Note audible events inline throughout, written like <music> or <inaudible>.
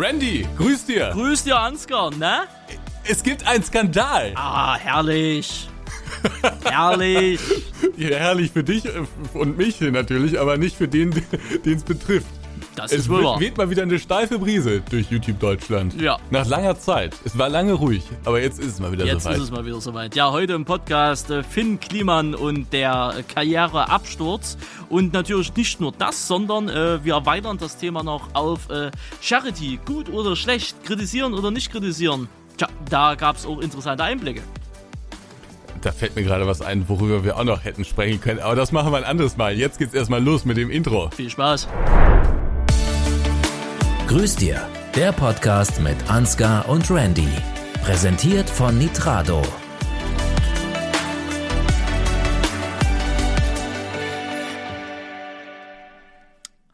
Randy, grüß dir. Grüß dir, Ansgar, ne? Es gibt einen Skandal. Ah, herrlich. herrlich. <laughs> Ja, herrlich für dich und mich natürlich, aber nicht für den, den es betrifft. Das Es ist wohl wahr. weht mal wieder eine steife Brise durch YouTube Deutschland. Ja. Nach langer Zeit. Es war lange ruhig, aber jetzt ist es mal wieder Jetzt soweit. ist es mal wieder soweit. Ja, heute im Podcast äh, Finn Kliman und der Karriereabsturz. Und natürlich nicht nur das, sondern äh, wir erweitern das Thema noch auf äh, Charity. Gut oder schlecht, kritisieren oder nicht kritisieren. Tja, da gab es auch interessante Einblicke. Da fällt mir gerade was ein, worüber wir auch noch hätten sprechen können. Aber das machen wir ein anderes Mal. Jetzt geht's erstmal los mit dem Intro. Viel Spaß. Grüß dir, der Podcast mit Ansgar und Randy. Präsentiert von Nitrado.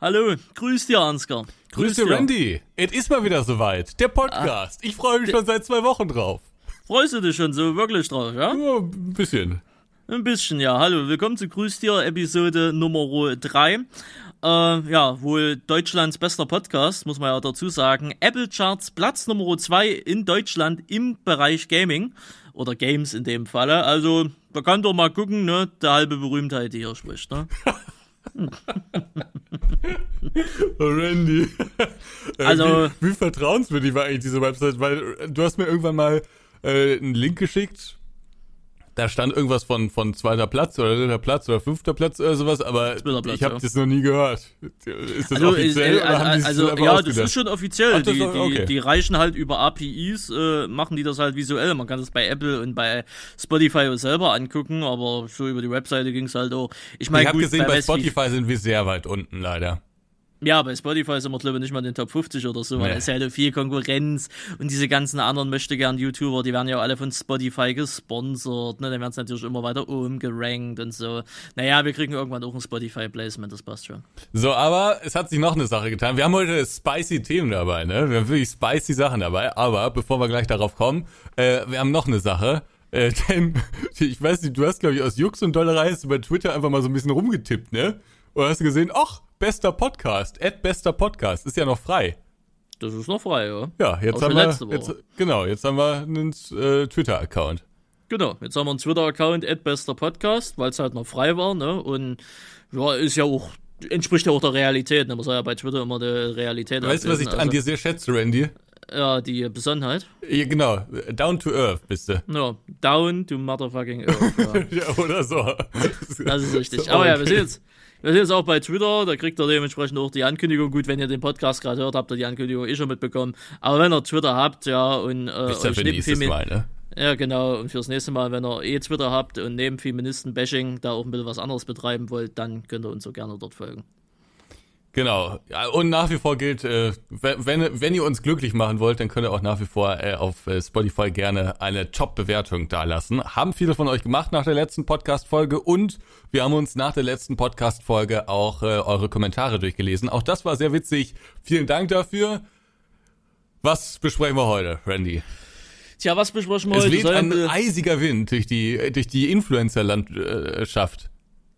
Hallo, grüß dir, Ansgar. Grüß dir, Randy. Es ist mal wieder soweit. Der Podcast. Ich freue mich schon seit zwei Wochen drauf. Freust du dich schon so wirklich drauf, ja? Ja, ein bisschen. Ein bisschen, ja. Hallo, willkommen zu Grüß dir, Episode Nummer 3. Äh, ja, wohl Deutschlands bester Podcast, muss man ja dazu sagen. Apple Charts Platz Nummer 2 in Deutschland im Bereich Gaming. Oder Games in dem Falle. Also, da kann doch mal gucken, ne, der halbe Berühmtheit, die hier spricht, ne? Oh, Randy. Äh, Also- Wie, wie vertrauenswürdig war eigentlich diese Website? Weil äh, du hast mir irgendwann mal äh, einen Link geschickt. Da stand irgendwas von, von zweiter Platz oder dritter Platz oder fünfter Platz oder sowas, aber Platz, ich habe ja. das noch nie gehört. Ist das Also, offiziell äh, oder haben die es also, einfach ja, das ist schon offiziell. Ach, die, okay. die, die reichen halt über APIs, äh, machen die das halt visuell. Man kann das bei Apple und bei Spotify selber angucken, aber so über die Webseite ging's halt auch. Ich meine, Ich habe gesehen, bei wie- Spotify sind wir sehr weit unten, leider. Ja, bei Spotify sind wir, glaube ich, nicht mal in den Top 50 oder so, weil Nee. es halt viel Konkurrenz und diese ganzen anderen möchte gern YouTuber, die werden ja alle von Spotify gesponsert, ne? Dann werden es natürlich immer weiter oben gerankt und so. Naja, wir kriegen irgendwann auch ein Spotify-Placement, das passt schon. So, aber es hat sich noch eine Sache getan. Wir haben heute spicy Themen dabei, ne? Wir haben wirklich spicy Sachen dabei. Aber bevor wir gleich darauf kommen, äh, wir haben noch eine Sache. Äh, <laughs> denn, ich weiß nicht, du hast, glaube ich, aus Jux und Dollerei hast du bei Twitter einfach mal so ein bisschen rumgetippt, ne? Und hast gesehen, ach, bester Podcast, Ad bester Podcast, ist ja noch frei. Das ist noch frei, ja. Ja, jetzt Außer haben wir, jetzt, genau, jetzt haben wir einen äh, Twitter-Account. Genau, jetzt haben wir einen Twitter-Account, @besterpodcast, weil es halt noch frei war, ne? Und ja, ist ja auch, entspricht ja auch der Realität, ne? Man soll ja bei Twitter immer die Realität Weißt du, was ich ablesen, an dir sehr schätze, Randy? also, Ja, die Besonnenheit. Ja, genau, down to earth bist du. Ja, down to motherfucking earth, ja. <laughs> Ja, oder so. Das ist richtig. <laughs> Aber ja, wir okay. sind jetzt, wir sind jetzt auch bei Twitter, da kriegt ihr dementsprechend auch die Ankündigung. Gut, wenn ihr den Podcast gerade hört, habt ihr die Ankündigung eh schon mitbekommen. Aber wenn ihr Twitter habt, ja, und äh, Ist ja euch für neben Femi- Mal, ne? Ja, genau, und fürs nächste Mal, wenn ihr eh Twitter habt und neben Feministen-Bashing da auch ein bisschen was anderes betreiben wollt, dann könnt ihr uns so gerne dort folgen. Genau. Und nach wie vor gilt, äh, wenn, wenn ihr uns glücklich machen wollt, dann könnt ihr auch nach wie vor äh, auf äh, Spotify gerne eine Top-Bewertung dalassen. Haben viele von euch gemacht nach der letzten Podcast-Folge und wir haben uns nach der letzten Podcast-Folge auch eure Kommentare durchgelesen. Auch das war sehr witzig. Vielen Dank dafür. Was besprechen wir heute, Randy? Tja, was besprechen wir Es heute? weht Soll ein ein- eisiger Wind durch die durch die Influencer-Landschaft.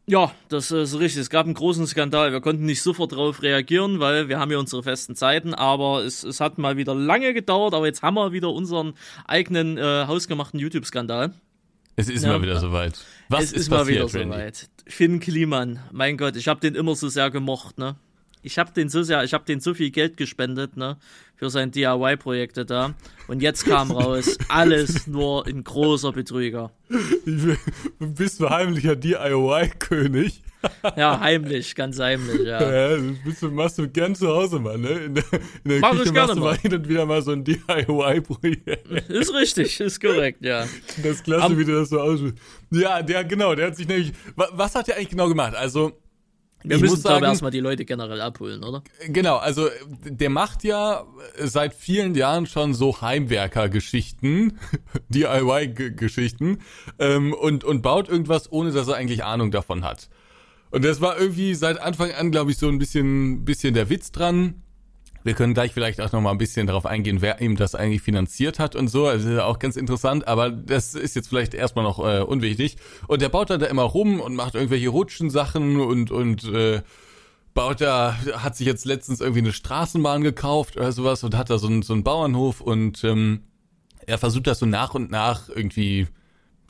Ja, das ist richtig. Es gab einen großen Skandal. Wir konnten nicht sofort darauf reagieren, weil wir haben ja unsere festen Zeiten, aber es, es hat mal wieder lange gedauert, aber jetzt haben wir wieder unseren eigenen äh, hausgemachten YouTube-Skandal. Es ist Ja. mal wieder soweit. Was es ist, ist, mal passiert, wieder soweit. Finn Kliman, mein Gott, ich habe den immer so sehr gemocht, ne? Ich habe den so sehr, ich habe den so viel Geld gespendet, ne, für sein DIY-Projekte da. Und jetzt kam raus, <laughs> alles nur ein großer Betrüger. Bist du heimlicher DIY-König? <laughs> Ja, heimlich, ganz heimlich, ja. Ja, bist du, machst du gern zu Hause mal, ne? In der, in der Mach ich Küche gerne machst du mal hin und wieder mal so ein DIY-Projekt. Ist richtig, ist korrekt, ja. Das ist klasse, Am- wie du das so aussprichst. Ja, der, genau, der hat sich nämlich, wa- was hat der eigentlich genau gemacht? Also, Wir ich müssen, muss glaube ich, sagen, erstmal die Leute generell abholen, oder? Genau, also der macht ja seit vielen Jahren schon so Heimwerker-Geschichten, <laughs> DIY-Geschichten ähm, und, und baut irgendwas, ohne dass er eigentlich Ahnung davon hat. Und das war irgendwie seit Anfang an, glaube ich, so ein bisschen, bisschen der Witz dran. Wir können gleich vielleicht auch noch mal ein bisschen darauf eingehen, wer ihm das eigentlich finanziert hat und so. Also auch ganz interessant, aber das ist jetzt vielleicht erstmal noch äh, unwichtig. Und der baut dann da immer rum und macht irgendwelche Rutschensachen und und äh, baut da, hat sich jetzt letztens irgendwie eine Straßenbahn gekauft oder sowas und hat da so einen, so einen Bauernhof und ähm, er versucht das so nach und nach irgendwie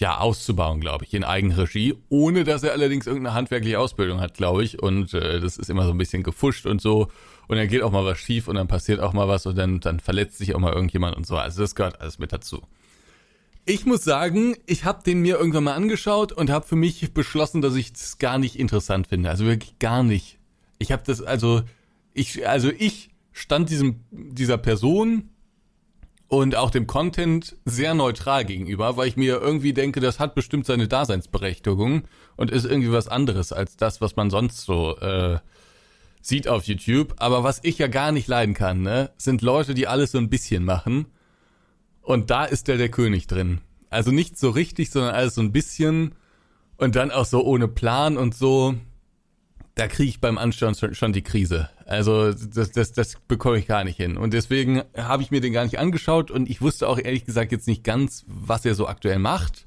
ja auszubauen, glaube ich, in Eigenregie, ohne dass er allerdings irgendeine handwerkliche Ausbildung hat, glaube ich. Und äh, das ist immer so ein bisschen gefuscht und so. Und dann geht auch mal was schief und dann passiert auch mal was und dann, dann verletzt sich auch mal irgendjemand und so. Also das gehört alles mit dazu. Ich muss sagen, ich habe den mir irgendwann mal angeschaut und habe für mich beschlossen, dass ich das gar nicht interessant finde. Also wirklich gar nicht. Ich habe das also ich also ich stand diesem dieser Person und auch dem Content sehr neutral gegenüber, weil ich mir irgendwie denke, das hat bestimmt seine Daseinsberechtigung und ist irgendwie was anderes als das, was man sonst so äh, sieht auf YouTube. Aber was ich ja gar nicht leiden kann, ne, sind Leute, die alles so ein bisschen machen. Und da ist der der König drin. Also nicht so richtig, sondern alles so ein bisschen und dann auch so ohne Plan und so. Da kriege ich beim Anschauen schon die Krise. Also das, das, das bekomme ich gar nicht hin. Und deswegen habe ich mir den gar nicht angeschaut und ich wusste auch ehrlich gesagt jetzt nicht ganz, was er so aktuell macht.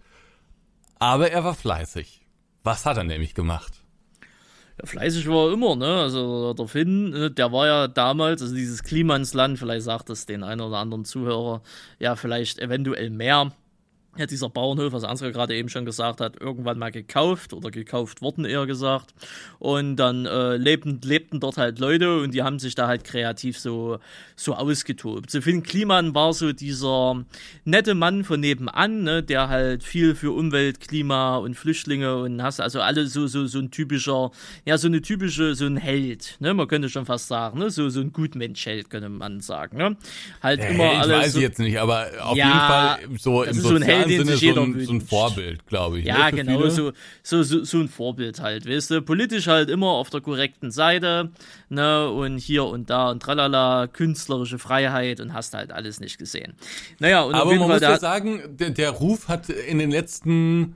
Aber er war fleißig. Was hat er nämlich gemacht? Ja, fleißig war er immer, ne? Also der Finn, ne, der war ja damals, also dieses Klimansland, vielleicht sagt es den einen oder anderen Zuhörer, ja, vielleicht eventuell mehr ja, dieser Bauernhof, was Ansgar gerade eben schon gesagt hat, irgendwann mal gekauft oder gekauft worden, eher gesagt. Und dann äh, lebten, lebten dort halt Leute und die haben sich da halt kreativ so, so ausgetobt. So Finn Kliman war so dieser nette Mann von nebenan, ne, der halt viel für Umwelt, Klima und Flüchtlinge und hast also alle so, so, so ein typischer, ja, so eine typische, so ein Held, ne, man könnte schon fast sagen, ne, so, so ein Gutmensch-Held, könnte man sagen, ne. Halt Der immer Held alles. weiß so, ich jetzt nicht, aber auf ja, jeden Fall so im sozialen den Sinne sich jeder so ein, so ein Vorbild, glaube ich. Ja, ne, genau, so, so, so, ein Vorbild halt, weißt du, politisch halt immer auf der korrekten Seite, ne, und hier und da und tralala, künstlerische Freiheit und hast halt alles nicht gesehen. Naja, und Aber man Fall, muss ja sagen, der, der Ruf hat in den letzten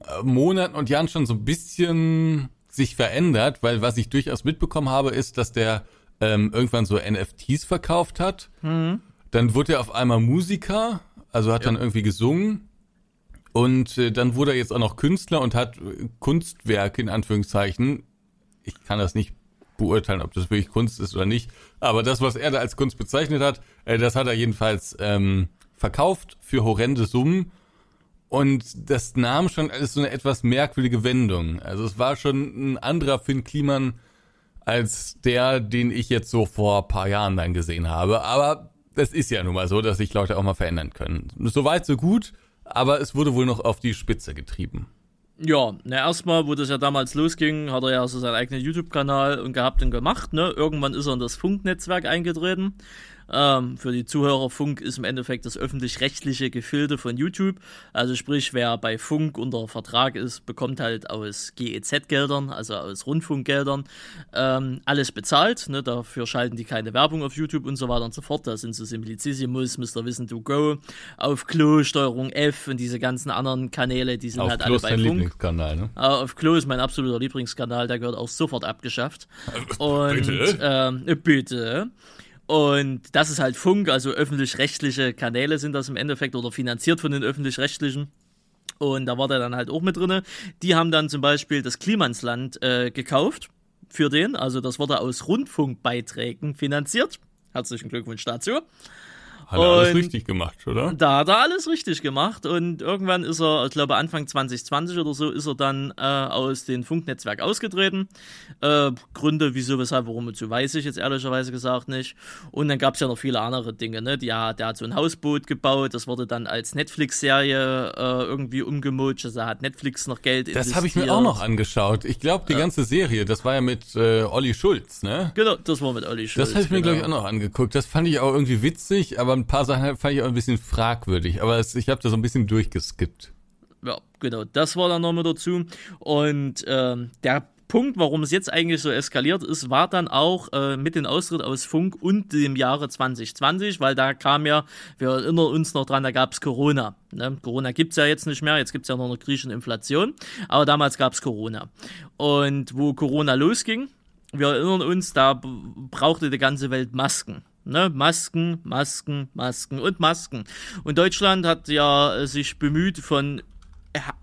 äh, Monaten und Jahren schon so ein bisschen sich verändert, weil was ich durchaus mitbekommen habe, ist, dass der ähm, irgendwann so NFTs verkauft hat. Mhm. Dann wurde er auf einmal Musiker, also hat ja. dann irgendwie gesungen und äh, dann wurde er jetzt auch noch Künstler und hat äh, Kunstwerke in Anführungszeichen. Ich kann das nicht beurteilen, ob das wirklich Kunst ist oder nicht. Aber das, was er da als Kunst bezeichnet hat, äh, das hat er jedenfalls ähm, verkauft für horrende Summen. Und das nahm schon alles so eine etwas merkwürdige Wendung. Also es war schon ein anderer Finn Kliman als der, den ich jetzt so vor paar Jahren dann gesehen habe. Aber das ist ja nun mal so, dass sich Leute auch mal verändern können. Soweit, so gut aber es wurde wohl noch auf die Spitze getrieben. Ja, na erstmal, wo das ja damals losging, hat er ja so seinen eigenen YouTube-Kanal und gehabt und gemacht, ne? Irgendwann ist er in das Funknetzwerk eingetreten. Ähm, für die Zuhörer Funk ist im Endeffekt das öffentlich-rechtliche Gefilde von YouTube. Also sprich, wer bei Funk unter Vertrag ist, bekommt halt aus GEZ-Geldern, also aus Rundfunkgeldern, ähm, alles bezahlt. Ne? Dafür schalten die keine Werbung auf YouTube und so weiter und so fort. Da sind so Simplicissimus, Mr. Wissen to Go, auf Klo, Steuerung F und diese ganzen anderen Kanäle, die sind auf halt Klo alle bei Funk. Lieblingskanal, ne? Äh, auf Klo ist mein absoluter Lieblingskanal, der gehört auch sofort abgeschafft. Und bitte? Ähm, bitte. Und das ist halt Funk, also öffentlich-rechtliche Kanäle sind das im Endeffekt oder finanziert von den öffentlich-rechtlichen. Und da war der dann halt auch mit drinne. Die haben dann zum Beispiel das Klimansland äh, gekauft für den. Also das wurde aus Rundfunkbeiträgen finanziert. Herzlichen Glückwunsch dazu. Hat er alles richtig gemacht, oder? Da hat er alles richtig gemacht und irgendwann ist er, ich glaube Anfang 2020 oder so, ist er dann äh, aus dem Funknetzwerk ausgetreten. Äh, Gründe, wieso, weshalb, warum und so, weiß ich jetzt ehrlicherweise gesagt nicht. Und dann gab es ja noch viele andere Dinge, ne? Ja, der hat so ein Hausboot gebaut, das wurde dann als Netflix-Serie äh, irgendwie umgemutscht, also hat Netflix noch Geld Das habe ich mir auch noch angeschaut. Ich glaube, die ganze Serie, das war ja mit äh, Olli Schulz, ne? Genau, das war mit Olli Schulz. Das habe ich mir, genau. glaube ich, auch noch angeguckt. Das fand ich auch irgendwie witzig, aber ein paar Sachen fand ich auch ein bisschen fragwürdig, aber es, ich habe da so ein bisschen durchgeskippt. Ja, genau, das war dann nochmal dazu. Und ähm, der Punkt, warum es jetzt eigentlich so eskaliert ist, war dann auch äh, mit dem Austritt aus Funk und dem Jahre 2020, weil da kam ja, wir erinnern uns noch dran, da gab es Corona. Ne? Corona es ja jetzt nicht mehr, jetzt gibt es ja noch eine griechische Inflation, aber damals gab es Corona. Und wo Corona losging, wir erinnern uns, da brauchte die ganze Welt Masken. Ne? Masken, Masken, Masken und Masken. Und Deutschland hat ja äh, sich bemüht, von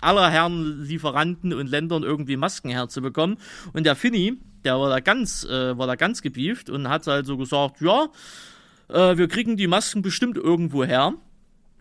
aller Herren Lieferanten und Ländern irgendwie Masken herzubekommen. Und der Finny, der war da ganz, äh, war da ganz gebieft und hat halt so gesagt, ja, äh, wir kriegen die Masken bestimmt irgendwo her.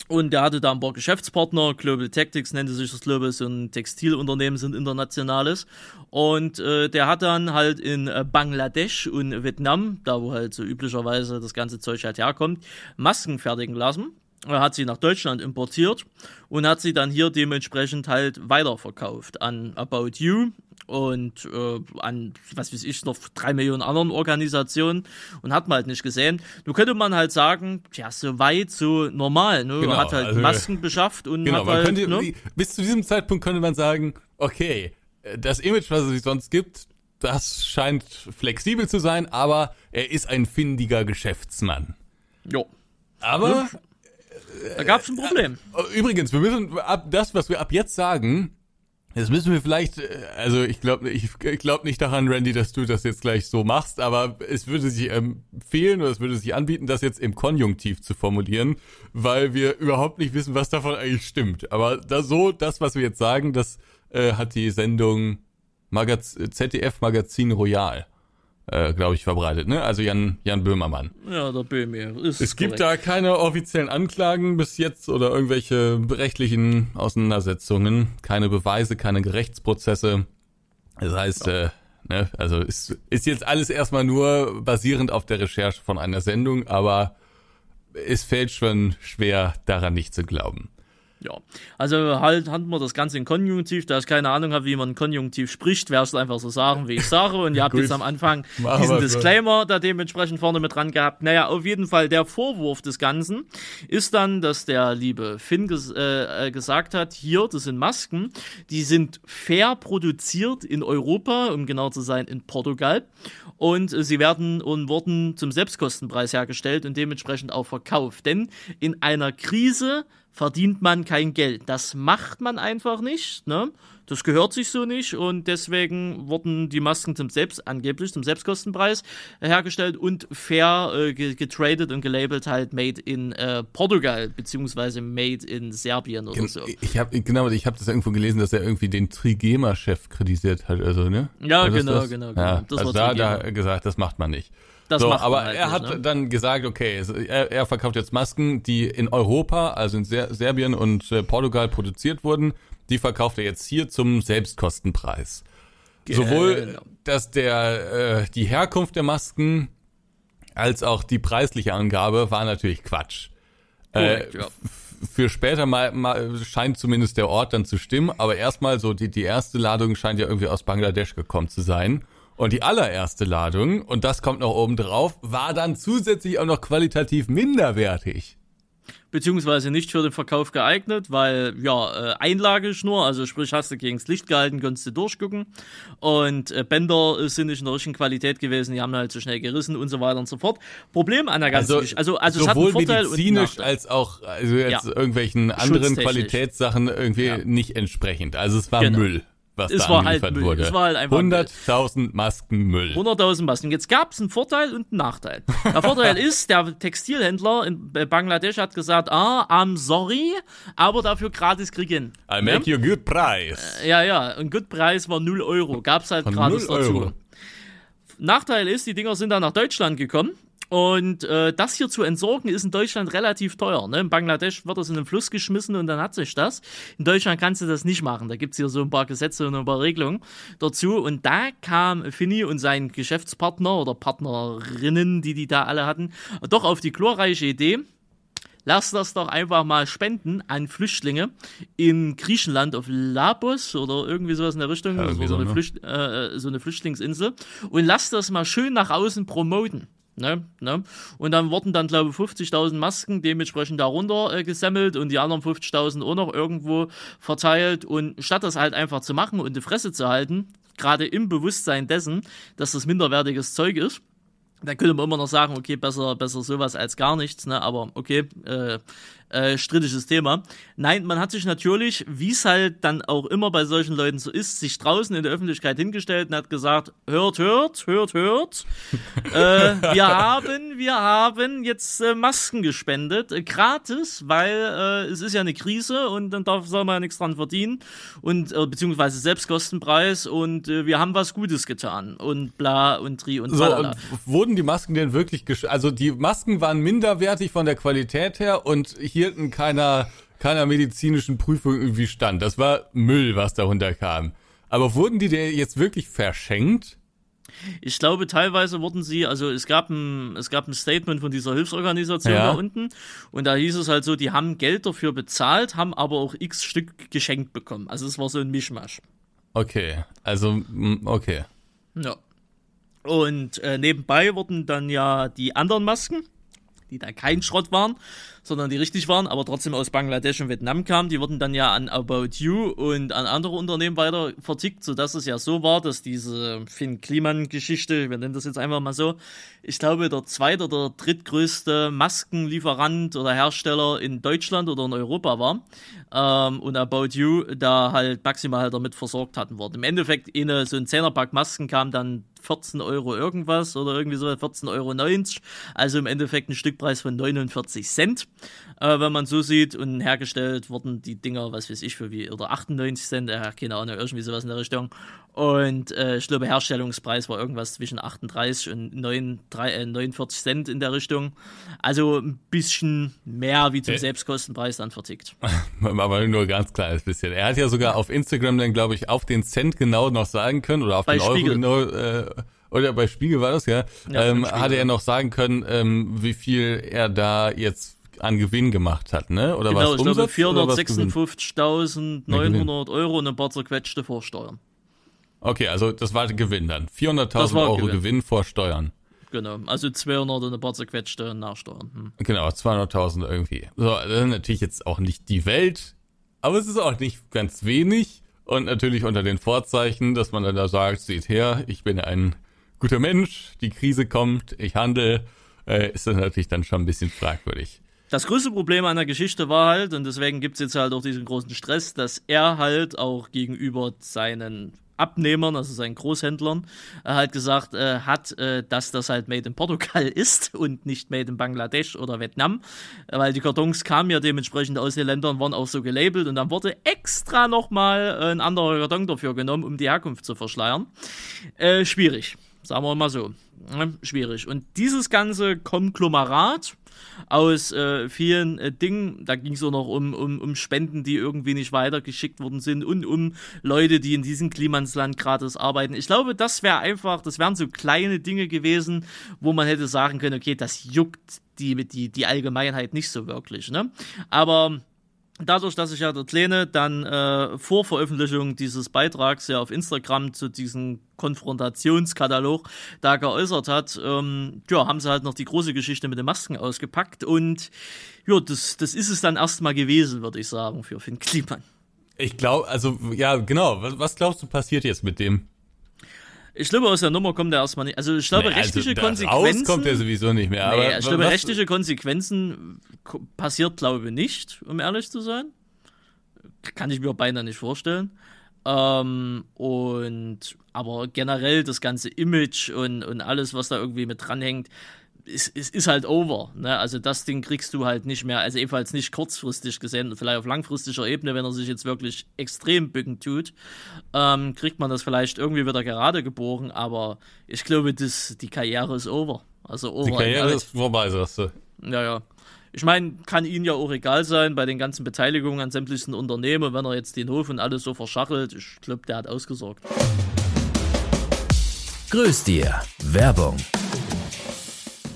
Und der hatte da ein paar Geschäftspartner, Global Tactics nannte sich das, ich, so ein Textilunternehmen, sind internationales. Und äh, der hat dann halt in äh, Bangladesch und Vietnam, da wo halt so üblicherweise das ganze Zeug halt herkommt, Masken fertigen lassen. Er hat sie nach Deutschland importiert und hat sie dann hier dementsprechend halt weiterverkauft an About You und äh, an, was weiß ich, noch drei Millionen anderen Organisationen und hat man halt nicht gesehen. Nun könnte man halt sagen, ja, so weit, so normal, ne? Genau, hat halt also, Masken beschafft und Genau, hat man halt, könnte, ne? bis zu diesem Zeitpunkt könnte man sagen, okay, das Image, was es sich sonst gibt, das scheint flexibel zu sein, aber er ist ein findiger Geschäftsmann. Jo. Aber Da gab's ein Problem. äh, übrigens, wir müssen ab das, was wir ab jetzt sagen, das müssen wir vielleicht, äh, also ich glaube ich, ich glaub nicht daran, Randy, dass du das jetzt gleich so machst, aber es würde sich empfehlen oder es würde sich anbieten, das jetzt im Konjunktiv zu formulieren, weil wir überhaupt nicht wissen, was davon eigentlich stimmt. Aber da so, das, was wir jetzt sagen, das äh, hat die Sendung Magaz ZDF Magazin Royal, äh, glaube ich, verbreitet, ne? Also Jan, Jan Böhmermann. Ja, der Böhme ist Es gibt korrekt. da keine offiziellen Anklagen bis jetzt oder irgendwelche rechtlichen Auseinandersetzungen, keine Beweise, keine Gerichtsprozesse. Das heißt, äh, ne, also ist, ist jetzt alles erstmal nur basierend auf der Recherche von einer Sendung, aber es fällt schon schwer, daran nicht zu glauben. Ja, also halt hatten wir das Ganze in Konjunktiv, da ich keine Ahnung habe, wie man Konjunktiv spricht, werde ich es einfach so sagen, wie ich sage. Und ihr habt jetzt am Anfang <laughs> Machen diesen so. Disclaimer da dementsprechend vorne mit dran gehabt. Naja, auf jeden Fall der Vorwurf des Ganzen ist dann, dass der liebe Finn ges äh, äh, gesagt hat, hier, das sind Masken, die sind fair produziert in Europa, um genau zu sein, in Portugal. Und äh, sie werden und wurden zum Selbstkostenpreis hergestellt und dementsprechend auch verkauft. Denn in einer Krise verdient man kein Geld. Das macht man einfach nicht. Ne? Das gehört sich so nicht und deswegen wurden die Masken zum Selbst angeblich zum Selbstkostenpreis hergestellt und fair äh, ge- getradet und gelabelt halt made in äh, Portugal beziehungsweise made in Serbien oder so. Ich habe genau, ich habe das irgendwo gelesen, dass er irgendwie den Trigema-Chef kritisiert hat, also ne? Ja, genau, das? genau, genau. Ja, Das also da, da Trigema. gesagt, das macht man nicht. Das so, macht aber halt er nicht, hat ne? dann gesagt, okay, er, er verkauft jetzt Masken, die in Europa, also in Ser Serbien und äh, Portugal produziert wurden, die verkauft er jetzt hier zum Selbstkostenpreis. Sowohl, Genau. dass der äh, die Herkunft der Masken als auch die preisliche Angabe war natürlich Quatsch. Korrekt, äh, ja. Für später mal, mal scheint zumindest der Ort dann zu stimmen, aber erstmal so die, die erste Ladung scheint ja irgendwie aus Bangladesch gekommen zu sein. Und die allererste Ladung, und das kommt noch oben drauf, war dann zusätzlich auch noch qualitativ minderwertig. beziehungsweise nicht für den Verkauf geeignet, weil ja äh, Einlageschnur, also sprich hast du gegens Licht gehalten, konntest du durchgucken und äh, Bänder sind nicht in der richtigen Qualität gewesen, die haben halt zu schnell gerissen und so weiter und so fort. Problem an der ganzen Also, Geschichte, also also es hat sowohl medizinisch als auch also jetzt Ja. irgendwelchen anderen. Qualitätssachen irgendwie Ja. nicht entsprechend. Also es war Genau. Müll, was Es da war halt Müll. wurde. Es war halt einfach 100.000 Masken Müll. 100.000 Masken. Jetzt gab es einen Vorteil und einen Nachteil. Der Vorteil <laughs> ist, der Textilhändler in Bangladesch hat gesagt, ah, I'm sorry, aber dafür gratis kriegen. I make you good price. Ja, ja, ein Good Preis war 0 Euro. Gab's halt Von gratis 0 dazu. Euro. Nachteil ist, die Dinger sind dann nach Deutschland gekommen. Und äh, das hier zu entsorgen ist in Deutschland relativ teuer. Ne? In Bangladesch wird das in den Fluss geschmissen und dann hat sich das. In Deutschland kannst du das nicht machen. Da gibt's hier so ein paar Gesetze und ein paar Regelungen dazu. Und da kam Finny und sein Geschäftspartner oder Partnerinnen, die die da alle hatten, doch auf die glorreiche Idee, Lass das doch einfach mal spenden an Flüchtlinge in Griechenland auf Labos oder irgendwie sowas in der Richtung. war so, so, eine ne? Flücht, äh, so eine Flüchtlingsinsel. Und lass das mal schön nach außen promoten. Ne, ne? Und dann wurden dann, glaube ich, 50.000 Masken dementsprechend darunter äh, gesammelt und die anderen 50.000 auch noch irgendwo verteilt. Und statt das halt einfach zu machen und die Fresse zu halten, gerade im Bewusstsein dessen, dass das minderwertiges Zeug ist, da könnte man immer noch sagen, okay, besser, besser sowas als gar nichts, ne? Aber okay, äh, äh, strittiges Thema. Nein, man hat sich natürlich, wie es halt dann auch immer bei solchen Leuten so ist, sich draußen in der Öffentlichkeit hingestellt und hat gesagt, hört, hört, hört, hört. <laughs> äh, wir haben, wir haben jetzt äh, Masken gespendet, äh, gratis, weil äh, es ist ja eine Krise und dann darf soll man ja nichts dran verdienen und beziehungsweise Selbstkostenpreis und wir haben was Gutes getan und bla und tri und so. Und wurden die Masken denn wirklich, also die Masken waren minderwertig von der Qualität her und hielten keiner keiner medizinischen Prüfung irgendwie stand. Das war Müll, was darunter kam. Aber wurden die dir jetzt wirklich verschenkt? Ich glaube, teilweise wurden sie, also es gab ein, es gab ein Statement von dieser Hilfsorganisation ja. da unten und da hieß es halt so, die haben Geld dafür bezahlt, haben aber auch x Stück geschenkt bekommen. Also es war so ein Mischmasch. Okay, also okay. Ja. Und äh, nebenbei wurden dann ja die anderen Masken, die da kein Schrott waren, sondern die richtig waren, aber trotzdem aus Bangladesch und Vietnam kamen. Die wurden dann ja an About You und an andere Unternehmen weiter vertickt, sodass es ja so war, dass diese Finn Kliman-Geschichte, wir nennen das jetzt einfach mal so, ich glaube, der zweite oder drittgrößte Maskenlieferant oder Hersteller in Deutschland oder in Europa war. Ähm, und About You da halt maximal halt damit versorgt hatten worden. Im Endeffekt, eine, so ein Zehnerpack Masken kam dann 14 Euro irgendwas oder irgendwie so 14,90 Euro. Also im Endeffekt ein Stückpreis von 49 Cent äh, wenn man so sieht. Und hergestellt wurden die Dinger, was weiß ich, für wie, oder 98 Cent, äh, keine Ahnung, irgendwie sowas in der Richtung. Und äh, ich glaube, Herstellungspreis war irgendwas zwischen 38 und 9, 3, äh, 49 Cent in der Richtung. Also ein bisschen mehr wie zum Selbstkostenpreis dann vertickt. <laughs> Aber nur ganz kleines bisschen. Er hat ja sogar auf Instagram dann, glaube ich, auf den Cent genau noch sagen können oder auf Bei den Spiegel. Euro genau. Äh, oder bei Spiegel war das ja, ja ähm, hatte er noch sagen können, ähm, wie viel er da jetzt an Gewinn gemacht hat, ne? Oder genau, was ich glaube 456.900 Euro und ein paar zerquetschte Vorsteuern. Okay, also das war Gewinn dann. 400.000 Euro Gewinn. Gewinn. vor Steuern. Genau, also 200 und ein paar zerquetschte Nachsteuern. Hm. Genau, 200.000 irgendwie. So, das ist natürlich jetzt auch nicht die Welt, aber es ist auch nicht ganz wenig. Und natürlich unter den Vorzeichen, dass man dann da sagt, seht her, ich bin ein guter Mensch, die Krise kommt, ich handle, äh, ist das natürlich dann schon ein bisschen fragwürdig. Das größte Problem an der Geschichte war halt, und deswegen gibt es jetzt halt auch diesen großen Stress, dass er halt auch gegenüber seinen Abnehmern, also seinen Großhändlern, äh, halt gesagt äh, hat, äh, dass das halt Made in Portugal <laughs> ist und nicht Made in Bangladesch oder Vietnam, weil die Kartons kamen ja dementsprechend aus den Ländern, waren auch so gelabelt und dann wurde extra nochmal ein anderer Karton dafür genommen, um die Herkunft zu verschleiern. Äh, schwierig, sagen wir mal so. schwierig. Und dieses ganze Konglomerat aus äh, vielen äh, Dingen. Da ging es auch noch um, um, um Spenden, die irgendwie nicht weitergeschickt worden sind und um Leute, die in diesem Klimansland gratis arbeiten. Ich glaube, das wäre einfach, das wären so kleine Dinge gewesen, wo man hätte sagen können, okay, das juckt die, die, die Allgemeinheit nicht so wirklich. Ne? Aber Dadurch, dass sich ja der Kleine dann äh, vor Veröffentlichung dieses Beitrags ja auf Instagram zu diesem Konfrontationskatalog da geäußert hat, ähm, ja, haben sie halt noch die große Geschichte mit den Masken ausgepackt und ja, das, das ist es dann erstmal gewesen, würde ich sagen, für Finn Kliman. Ich glaube, also ja, genau. Was, was glaubst du passiert jetzt mit dem? Ich glaube, aus der Nummer kommt er erstmal nicht. Also ich glaube, nee, also rechtliche Konsequenzen. kommt er sowieso nicht mehr. Aber nee, ich glaube, rechtliche Konsequenzen passiert, glaube ich, nicht, um ehrlich zu sein. Kann ich mir beinahe nicht vorstellen. Ähm, und aber generell das ganze Image und, und alles, was da irgendwie mit dranhängt, es, es ist halt over. Ne? Also das Ding kriegst du halt nicht mehr, also ebenfalls nicht kurzfristig gesehen, vielleicht auf langfristiger Ebene, wenn er sich jetzt wirklich extrem bücken tut, ähm, kriegt man das vielleicht irgendwie wieder gerade geboren, aber ich glaube, das, die Karriere ist over. Also over. Die Karriere ist vorbei, sagst du. Ja, ja. Ich meine, kann Ihnen ja auch egal sein bei den ganzen Beteiligungen an sämtlichen Unternehmen, wenn er jetzt den Hof und alles so verschachelt. Ich glaube, der hat ausgesorgt. Grüß dir. Werbung.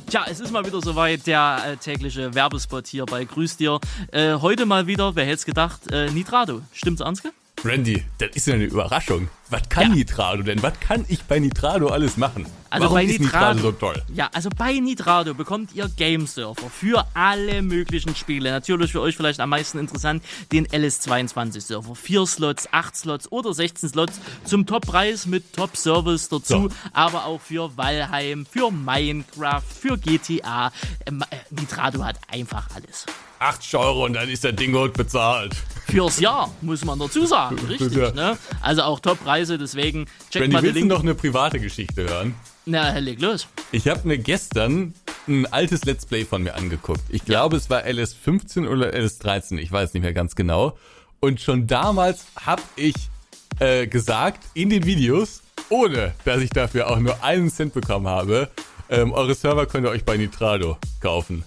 Tja, es ist mal wieder soweit, der äh, tägliche Werbespot hier bei Grüß dir. Äh, heute mal wieder, wer hätte es gedacht, äh, Nitrado. Stimmt's, Anske? Randy, das ist ja eine Überraschung. Was kann Ja. Nitrado denn? Was kann ich bei Nitrado alles machen? Also Warum bei ist Nitrado- Nitrado so toll? Ja, also bei Nitrado bekommt ihr Game Surfer für alle möglichen Spiele. Natürlich für euch vielleicht am meisten interessant den LS22 Surfer. Vier Slots, acht Slots oder 16 Slots zum Top-Preis mit Top-Service dazu. So. Aber auch für Valheim, für Minecraft, für GTA. Ähm, äh, Nitrado hat einfach alles. 80 Euro und dann ist der Ding gut bezahlt. Fürs Jahr, muss man dazu sagen. <laughs> Richtig, ne? Also auch Top-Preise, deswegen checkt Wenn mal den Link. noch eine private Geschichte hören? Na, leg los. Ich habe mir gestern ein altes Let's Play von mir angeguckt. Ich glaube, es war LS15 oder LS13, ich weiß nicht mehr ganz genau. Und schon damals habe ich äh, gesagt in den Videos, ohne dass ich dafür auch nur einen Cent bekommen habe, ähm, eure Server könnt ihr euch bei Nitrado kaufen.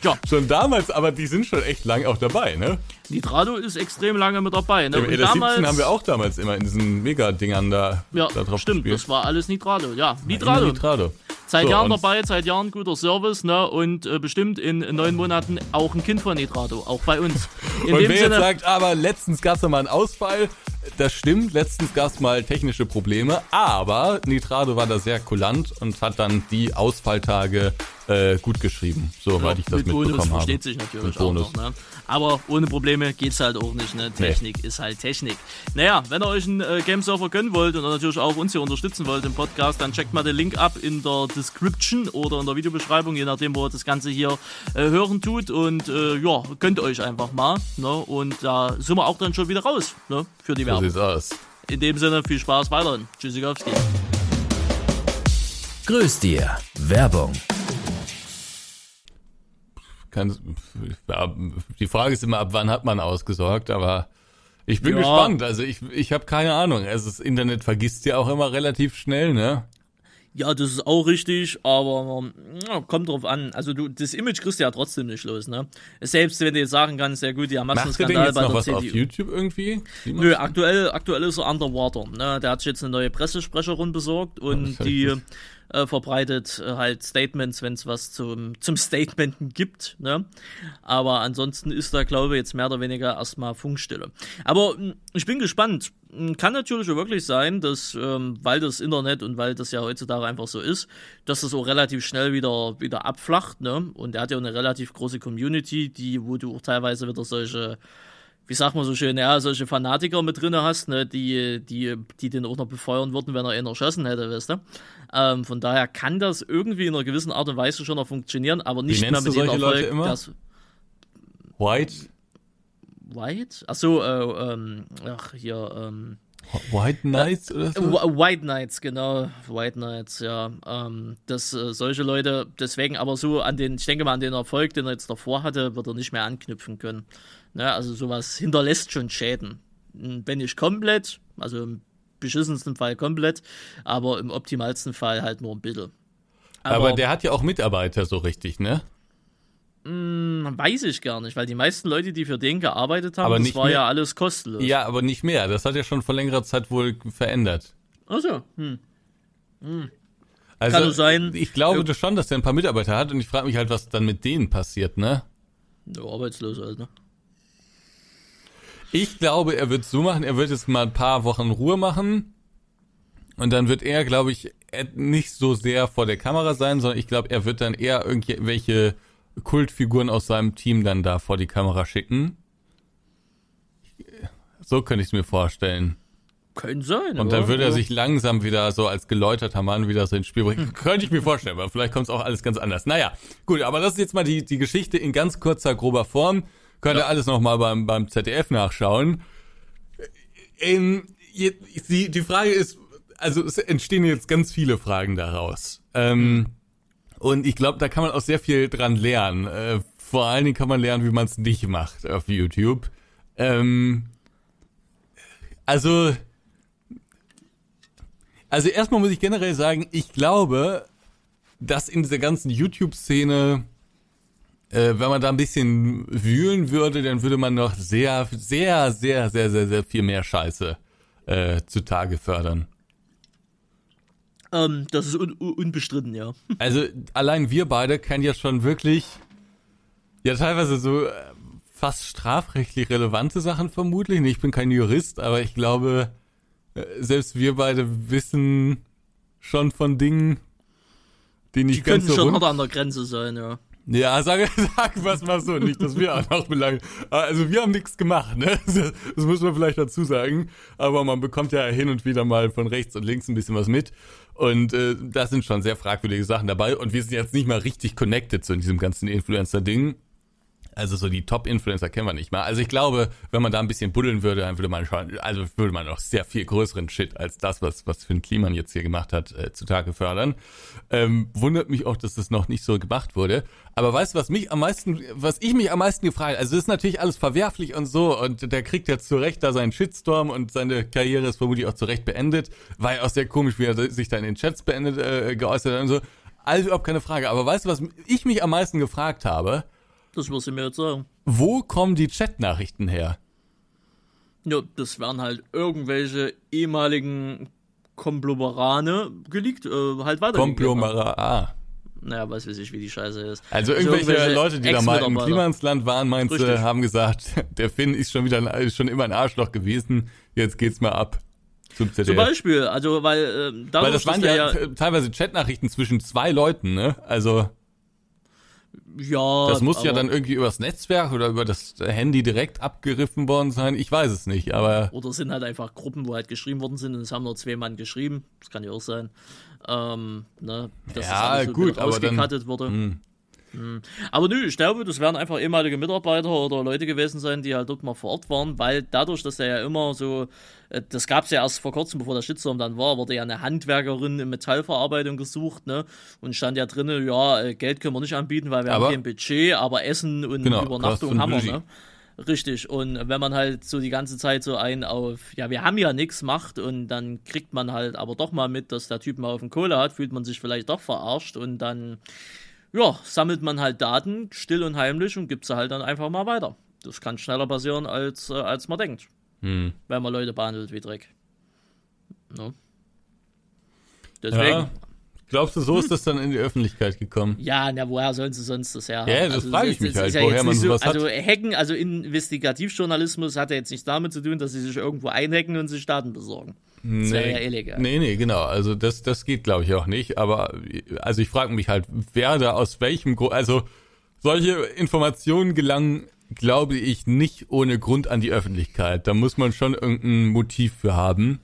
<laughs> Ja. Schon damals, aber die sind schon echt lang auch dabei, ne? Nitrado ist extrem lange mit dabei. Ne? Im Und LS17 damals- haben wir auch damals immer in diesen Mega-Dingern da, Ja, da drauf stimmt, gespielt. das war alles Nitrado. Ja, Nitrado. Nitrado. Seit So, Jahren dabei, seit Jahren guter Service, ne? Und äh, bestimmt in, neun Monaten auch ein Kind von Nitrado, auch bei uns. <laughs> In Und dem wer jetzt Sinne, sagt, aber letztens gab es mal einen Ausfall, das stimmt, letztens gab es mal technische Probleme, aber Nitrado war da sehr kulant und hat dann die Ausfalltage äh, gut geschrieben, soweit ich das mit Bonus mitbekommen habe. versteht sich natürlich Mit auch Bonus. noch, ne? Aber ohne Probleme geht's halt auch nicht, ne? Technik ist halt Technik. Naja, wenn ihr euch einen äh, Game Server gönnen wollt und natürlich auch uns hier unterstützen wollt im Podcast, dann checkt mal den Link ab in der Description oder in der Videobeschreibung, je nachdem, wo ihr das Ganze hier äh, hören tut. Und äh, ja, gönnt euch einfach mal. Ne? Und da sind wir auch dann schon wieder raus ne? für die So sieht's aus. In dem Sinne, viel Spaß weiterhin. Tschüssikowski. Grüß dir. Werbung. Kann, die Frage ist immer, ab wann hat man ausgesorgt, aber ich bin Ja. gespannt. Also ich, ich habe keine Ahnung. Also das Internet vergisst ja auch immer relativ schnell, ne? Ja, das ist auch richtig, aber ja, kommt drauf an. Also du, das Image kriegst du ja trotzdem nicht los, ne? Selbst wenn du jetzt sagen kannst, ja gut, der denn Massenskandal jetzt bei noch der was auf CDU. YouTube irgendwie? Nö, aktuell, aktuell ist er underwater. Ne? Der hat sich jetzt eine neue Pressesprecherin besorgt und die äh, verbreitet äh, halt Statements, wenn es was zum, zum Statementen gibt. Ne? Aber ansonsten ist da, glaube ich, jetzt mehr oder weniger erstmal Funkstille. Aber mh, ich bin gespannt. Mh, Kann natürlich auch wirklich sein, dass, ähm, weil das Internet und weil das ja heutzutage einfach so ist, dass das auch relativ schnell wieder, wieder abflacht. Ne? Und er hat ja auch eine relativ große Community, die, wo du auch teilweise wieder solche wie sagt man so schön, ja, solche Fanatiker mit drinne hast, ne, die, die, die den auch noch befeuern würden, wenn er ihn erschossen hätte, weißt du? Ähm, von daher kann das irgendwie in einer gewissen Art und Weise schon noch funktionieren, aber nicht mehr mit dem Erfolg, Leute immer? dass White, White? Achso, äh, ähm, ach, hier, ähm, White Knights oder so? Wh- White Knights, genau. White Knights, ja. Ähm, dass äh, solche Leute, deswegen aber so an den, ich denke mal, an den Erfolg, den er jetzt davor hatte, wird er nicht mehr anknüpfen können. Ne? Also sowas hinterlässt schon Schäden. Hm, Wenn nicht komplett, also im beschissensten Fall komplett, aber im optimalsten Fall halt nur ein bisschen. Aber, der hat ja auch Mitarbeiter so richtig, ne? hm, weiß ich gar nicht, weil die meisten Leute, die für den gearbeitet haben, Aber das war mehr- ja alles kostenlos. Ja, aber nicht mehr. Das hat ja schon vor längerer Zeit wohl verändert. Also, hm. Also, Kann sein. Ich glaube Ja. das schon, dass der ein paar Mitarbeiter hat und ich frage mich halt, was dann mit denen passiert, ne? Ja, arbeitslos halt, ne? Ich glaube, er wird so machen, er wird jetzt mal ein paar Wochen Ruhe machen und dann wird er, glaube ich, er- nicht so sehr vor der Kamera sein, sondern ich glaube, er wird dann eher irgendwelche Kultfiguren aus seinem Team dann da vor die Kamera schicken. So könnte ich es mir vorstellen. Könnte sein. Und dann würde er sich langsam wieder so als geläuterter Mann wieder so ins Spiel bringen. <laughs> Könnte ich mir vorstellen, aber vielleicht kommt es auch alles ganz anders. Naja, gut, aber das ist jetzt mal die, die Geschichte in ganz kurzer, grober Form. Könnt ihr alles nochmal beim, beim ZDF nachschauen. Je, die, die Frage ist, also es entstehen jetzt ganz viele Fragen daraus. Ähm, und ich glaube, da kann man auch sehr viel dran lernen. Äh, vor allen Dingen kann man lernen, wie man es nicht macht auf YouTube. Ähm, also, also erstmal muss ich generell sagen, ich glaube, dass in dieser ganzen YouTube-Szene, äh, wenn man da ein bisschen wühlen würde, dann würde man noch sehr, sehr, sehr, sehr, sehr, sehr viel mehr Scheiße äh, zutage fördern. Ähm, das ist un un unbestritten, ja. <laughs> Also allein wir beide kennen ja schon wirklich, ja teilweise so äh, fast strafrechtlich relevante Sachen vermutlich. Ich bin kein Jurist, aber ich glaube, äh, selbst wir beide wissen schon von Dingen, die nicht Die ganz könnten so schon rund hart an der Grenze sein, ja. Ja, sag, <laughs> sag was mal so, nicht, dass wir auch noch belangen. Also wir haben nichts gemacht, ne? Das, das muss man vielleicht dazu sagen. Aber man bekommt ja hin und wieder mal von rechts und links ein bisschen was mit. Und äh, da sind schon sehr fragwürdige Sachen dabei. Und wir sind jetzt nicht mal richtig connected zu diesem ganzen Influencer-Ding. Also so die Top-Influencer kennen wir nicht mal. Also ich glaube, wenn man da ein bisschen buddeln würde, dann würde man schon, also würde man noch sehr viel größeren Shit als das, was, was Finn Kliman jetzt hier gemacht hat, äh, zutage fördern. Ähm, wundert mich auch, dass das noch nicht so gemacht wurde. Aber weißt du, was mich am meisten, was ich mich am meisten gefragt, also das ist natürlich alles verwerflich und so und der kriegt jetzt zu Recht da seinen Shitstorm und seine Karriere ist vermutlich auch zu Recht beendet. War ja auch sehr komisch, wie er sich da in den Chats beendet, äh, geäußert hat und so. Also überhaupt keine Frage. Aber weißt du, was ich mich am meisten gefragt habe? Das wirst du mir jetzt sagen. Wo kommen die Chatnachrichten her? Ja, das wären halt irgendwelche ehemaligen Konglomerane geleakt, äh, halt weiter. Konglomerat. Ah. Naja, weiß ich, wie die Scheiße ist. Also irgendwelche, Leute, die da mal im Klimansland waren, meinst du, haben gesagt, <laughs> der Finn ist schon wieder ein, schon immer ein Arschloch gewesen, jetzt geht's mal ab. Zum, zum Beispiel, also weil äh, dadurch, Weil das waren ja, ja teilweise Chatnachrichten zwischen zwei Leuten, ne? Also ja. Das muss ja dann irgendwie übers Netzwerk oder über das Handy direkt abgeriffen worden sein. Ich weiß es nicht, aber. Oder sind halt einfach Gruppen, wo halt geschrieben worden sind und es haben nur zwei Mann geschrieben. Das kann ja auch sein. Ähm, ne, dass ja, das so gut, aber dann, wurde. Hm. Hm. Aber nö, ich glaube, das werden einfach ehemalige Mitarbeiter oder Leute gewesen sein, die halt dort mal vor Ort waren, weil dadurch, dass er ja immer so, äh, das gab es ja erst vor kurzem, bevor der Shitstorm dann war, wurde ja eine Handwerkerin in Metallverarbeitung gesucht, ne? Und stand ja drin, ja, äh, Geld können wir nicht anbieten, weil wir aber, haben kein Budget, aber Essen und genau, Übernachtung haben wir, ne? Richtig, und wenn man halt so die ganze Zeit so einen auf, ja, wir haben ja nichts macht und dann kriegt man halt aber doch mal mit, dass der Typ mal auf den Kohle hat, fühlt man sich vielleicht doch verarscht und dann ja, sammelt man halt Daten still und heimlich und gibt sie halt dann einfach mal weiter. Das kann schneller passieren, als, äh, als man denkt. Hm. Wenn man Leute behandelt wie Dreck. No. Deswegen. Ja. Glaubst du, so ist das dann in die Öffentlichkeit gekommen? Ja, na, woher sollen sie sonst das her? Ja, das also, frage ich mich halt, ja woher man sowas so, hat. Also Hacken, also Investigativjournalismus hat ja jetzt nichts damit zu tun, dass sie sich irgendwo einhacken und sich Daten besorgen. Nee, wäre ja illegal. Nee, nee, genau. Also das, das geht, glaube ich, auch nicht. Aber also ich frage mich halt, wer da aus welchem Grund, also solche Informationen gelangen, glaube ich, nicht ohne Grund an die Öffentlichkeit. Da muss man schon irgendein Motiv für haben.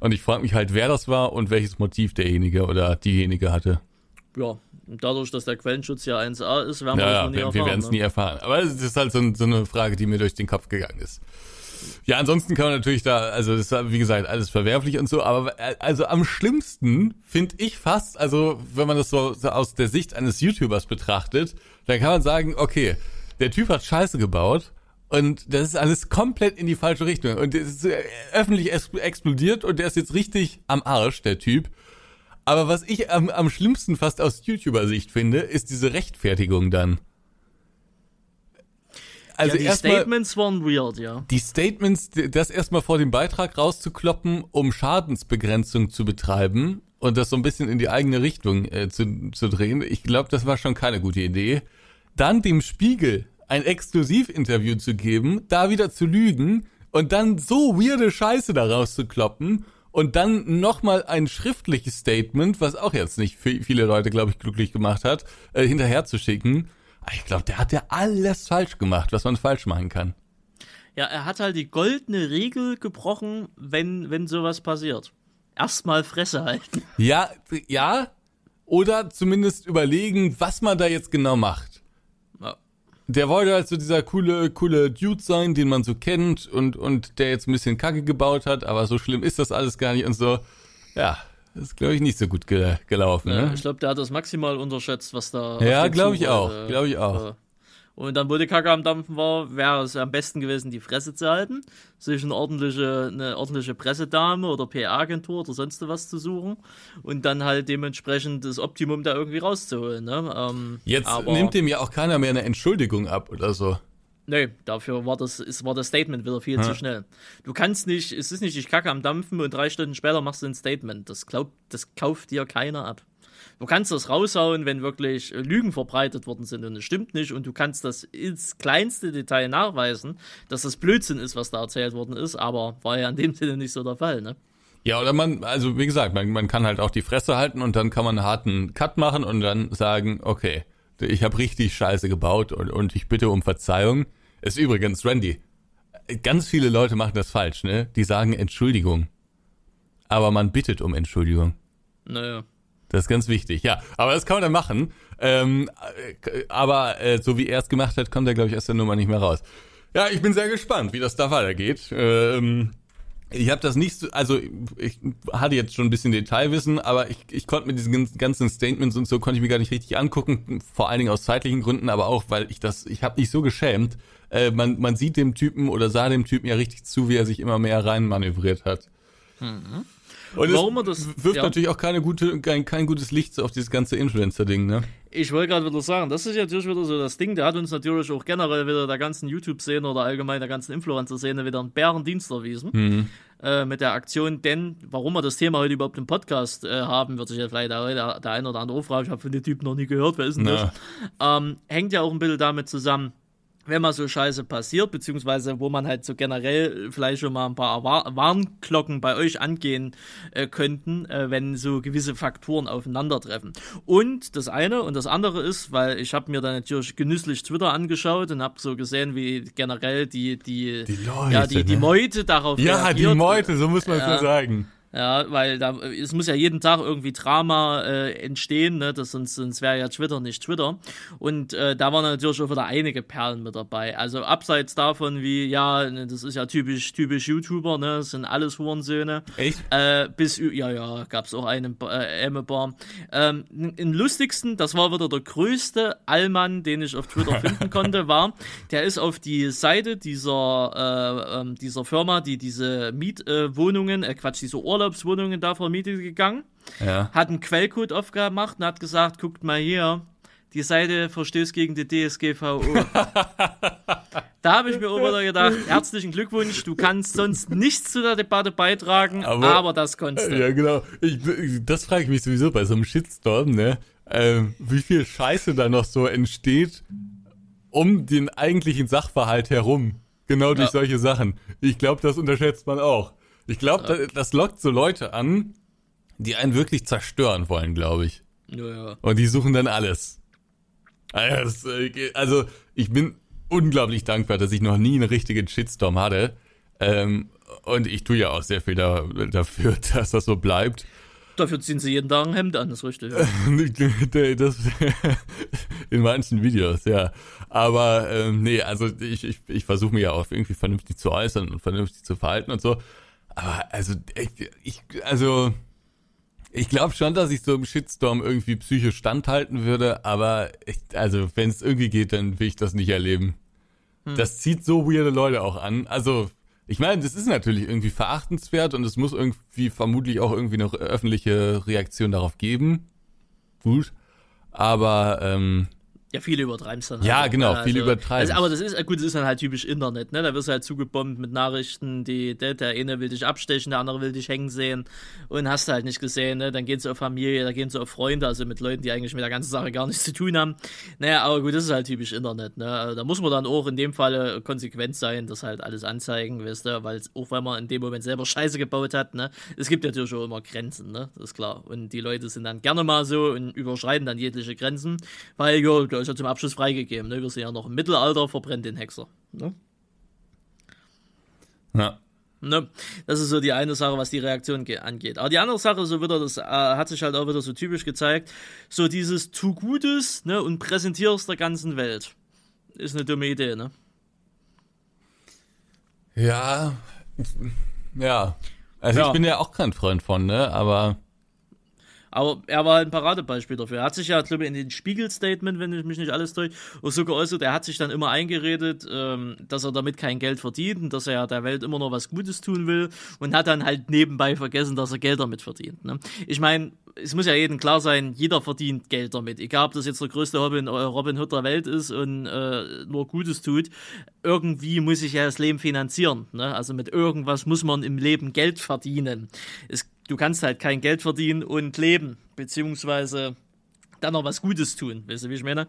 Und ich frage mich halt, wer das war und welches Motiv derjenige oder diejenige hatte. Ja, dadurch, dass der Quellenschutz ja 1a ist, werden wir ja, das nie erfahren. Wir werden es ne? nie erfahren. Aber es ist halt so, so eine Frage, die mir durch den Kopf gegangen ist. Ja, ansonsten kann man natürlich da, also das ist wie gesagt alles verwerflich und so, aber äh, also am schlimmsten finde ich fast, also wenn man das so, aus der Sicht eines YouTubers betrachtet, dann kann man sagen, okay, der Typ hat Scheiße gebaut und das ist alles komplett in die falsche Richtung und es ist äh, öffentlich explodiert und der ist jetzt richtig am Arsch, der Typ. Aber was ich am, am schlimmsten fast aus YouTuber-Sicht finde, ist diese Rechtfertigung dann also ja, die Statements waren weird, ja. Die Statements, das erstmal vor dem Beitrag rauszukloppen, um Schadensbegrenzung zu betreiben und das so ein bisschen in die eigene Richtung äh, zu, zu drehen, ich glaube, das war schon keine gute Idee. Dann dem Spiegel ein Exklusivinterview zu geben, da wieder zu lügen und dann so weirde Scheiße da rauszukloppen und dann nochmal ein schriftliches Statement, was auch jetzt nicht viele Leute, glaube ich, glücklich gemacht hat, äh, hinterher zu schicken ich glaube, der hat ja alles falsch gemacht, was man falsch machen kann. Ja, er hat halt die goldene Regel gebrochen, wenn, wenn sowas passiert. Erstmal Fresse halten. Ja, ja. Oder zumindest überlegen, was man da jetzt genau macht. Ja. Der wollte halt so dieser coole, coole Dude sein, den man so kennt und, und der jetzt ein bisschen Kacke gebaut hat, aber so schlimm ist das alles gar nicht und so. Ja, das ist, glaube ich, nicht so gut ge gelaufen. Ja, ne? Ich glaube, der hat das maximal unterschätzt, was da. Ja, glaube ich auch. Äh, glaube ich auch. Äh, und dann, wo die Kacke am Dampfen war, wäre es am besten gewesen, die Fresse zu halten, sich eine ordentliche, eine ordentliche Pressedame oder PR-Agentur oder sonst was zu suchen und dann halt dementsprechend das Optimum da irgendwie rauszuholen. Ne? Ähm, Jetzt nimmt dem ja auch keiner mehr eine Entschuldigung ab oder so. Nee, dafür war das, ist, war das Statement wieder viel ja. zu schnell. Du kannst nicht, es ist nicht, ich kacke am Dampfen und drei Stunden später machst du ein Statement. Das glaubt, das kauft dir keiner ab. Du kannst das raushauen, wenn wirklich Lügen verbreitet worden sind und es stimmt nicht und du kannst das ins kleinste Detail nachweisen, dass das Blödsinn ist, was da erzählt worden ist, aber war ja in dem Sinne nicht so der Fall, ne? Ja, oder man, also wie gesagt, man, man kann halt auch die Fresse halten und dann kann man einen harten Cut machen und dann sagen, okay, ich habe richtig Scheiße gebaut und, und ich bitte um Verzeihung. Ist übrigens, Randy, ganz viele Leute machen das falsch, ne? Die sagen Entschuldigung. Aber man bittet um Entschuldigung. Naja. Das ist ganz wichtig, ja. Aber das kann man dann machen. Ähm, äh, aber äh, so wie er es gemacht hat, kommt er, glaube ich, aus der Nummer nicht mehr raus. Ja, ich bin sehr gespannt, wie das da weitergeht. Ähm, ich habe das nicht so, also ich hatte jetzt schon ein bisschen Detailwissen, aber ich, ich konnte mit diesen ganzen Statements und so konnte ich mir gar nicht richtig angucken, vor allen Dingen aus zeitlichen Gründen, aber auch, weil ich das, ich habe mich so geschämt. Äh, man, man sieht dem Typen oder sah dem Typen ja richtig zu, wie er sich immer mehr reinmanövriert hat. Mhm. Und Warum es das, wirft ja. natürlich auch keine gute, kein, kein gutes Licht auf dieses ganze Influencer-Ding, ne? Ich wollte gerade wieder sagen, das ist ja natürlich wieder so das Ding, der hat uns natürlich auch generell wieder der ganzen YouTube-Szene oder allgemein der ganzen Influencer-Szene wieder einen Bärendienst erwiesen. Mhm. Äh, mit der Aktion, denn warum wir das Thema heute überhaupt im Podcast äh, haben, wird sich ja vielleicht der, der, der eine oder andere fragen, ich habe von dem Typ noch nie gehört, wer ist denn das? Ähm, hängt ja auch ein bisschen damit zusammen, wenn mal so Scheiße passiert, beziehungsweise wo man halt so generell vielleicht schon mal ein paar Warnglocken bei euch angehen äh, könnten, äh, wenn so gewisse Faktoren aufeinandertreffen. Und das eine und das andere ist, weil ich habe mir dann natürlich genüsslich Twitter angeschaut und habe so gesehen, wie generell die die, die Leute, ja die, die ne? Meute darauf ja reagiert. die Meute, so muss man es ja, sagen. Ja, weil da es muss ja jeden Tag irgendwie Drama äh, entstehen, ne? Das sonst, sonst wäre ja Twitter nicht Twitter. Und äh, da waren natürlich auch wieder einige Perlen mit dabei. Also abseits davon, wie, ja, ne, das ist ja typisch, typisch YouTuber, ne? Das sind alles Hurensöhne. Echt? Äh, bis ja, ja, gab's auch einen äh, Emmebar. Ähm, den lustigsten, das war wieder der größte Allmann, den ich auf Twitter <laughs> finden konnte, war, der ist auf die Seite dieser, äh, ähm, dieser Firma, die diese Mietwohnungen, äh, Quatsch, diese Ohr Urlaubswohnungen da vermietet gegangen, ja. hat einen Quellcode aufgemacht und hat gesagt, guckt mal hier, die Seite verstößt gegen die DSGVO. <laughs> da habe ich mir auch wieder gedacht, herzlichen Glückwunsch, du kannst sonst nichts zu der Debatte beitragen, aber, aber das konntest du. Ja, genau. Ich, das frage ich mich sowieso bei so einem Shitstorm, ne? Ähm, wie viel Scheiße da noch so entsteht um den eigentlichen Sachverhalt herum. Genau durch ja. solche Sachen. Ich glaube, das unterschätzt man auch. Ich glaube, ja. das, das lockt so Leute an, die einen wirklich zerstören wollen, glaube ich. Ja, ja. Und die suchen dann alles. Also, also, ich bin unglaublich dankbar, dass ich noch nie einen richtigen Shitstorm hatte. Ähm, und ich tue ja auch sehr viel da, dafür, <laughs> dass das so bleibt. Dafür ziehen sie jeden Tag ein Hemd an, das ist richtig. <laughs> das, in manchen Videos, ja. Aber ähm, nee, also ich, ich, ich versuche mich ja auch irgendwie vernünftig zu äußern und vernünftig zu verhalten und so. Aber also, ich, ich also, ich glaube schon, dass ich so im Shitstorm irgendwie psychisch standhalten würde, aber ich, also, wenn es irgendwie geht, dann will ich das nicht erleben. Hm. Das zieht so weirde Leute auch an. Also, ich meine, das ist natürlich irgendwie verachtenswert und es muss irgendwie vermutlich auch irgendwie noch öffentliche Reaktion darauf geben. Gut. Aber ähm, ja, viele übertreiben es dann. Ja, halt. genau, also, viele übertreiben. Also, aber das ist, gut, das ist dann halt typisch Internet, ne? Da wirst du halt zugebombt mit Nachrichten, die, der, der eine will dich abstechen, der andere will dich hängen sehen und hast du halt nicht gesehen, ne? Dann gehen sie auf Familie, da gehen sie auf Freunde, also mit Leuten, die eigentlich mit der ganzen Sache gar nichts zu tun haben. Naja, aber gut, das ist halt typisch Internet, ne? Also, da muss man dann auch in dem Fall konsequent sein, das halt alles anzeigen, weißt du, weil auch wenn man in dem Moment selber Scheiße gebaut hat, ne? Es gibt natürlich auch immer Grenzen, ne? Das ist klar. Und die Leute sind dann gerne mal so und überschreiten dann jegliche Grenzen, weil, ja, ist ja zum Abschluss freigegeben. Ne? Wir sind ja noch im Mittelalter, verbrennt den Hexer. Ne? Ja. Ne? Das ist so die eine Sache, was die Reaktion angeht. Aber die andere Sache, so wieder, das äh, hat sich halt auch wieder so typisch gezeigt, so dieses tu Gutes ne, und präsentierst der ganzen Welt. Ist eine dumme Idee, ne? Ja, ja. Also ja. ich bin ja auch kein Freund von, ne? Aber aber er war ein Paradebeispiel dafür. Er hat sich ja, glaube ich, in den Spiegel-Statement, wenn ich mich nicht alles täusche, so geäußert, er hat sich dann immer eingeredet, ähm, dass er damit kein Geld verdient und dass er ja der Welt immer noch was Gutes tun will und hat dann halt nebenbei vergessen, dass er Geld damit verdient. Ne? Ich meine, es muss ja jedem klar sein, jeder verdient Geld damit. Egal, ob das jetzt der größte Robin, äh, Robin Hood der Welt ist und äh, nur Gutes tut. Irgendwie muss sich ja das Leben finanzieren. Ne? Also mit irgendwas muss man im Leben Geld verdienen. Es, du kannst halt kein Geld verdienen und leben, beziehungsweise dann noch was Gutes tun. Weißt du, wie ich meine?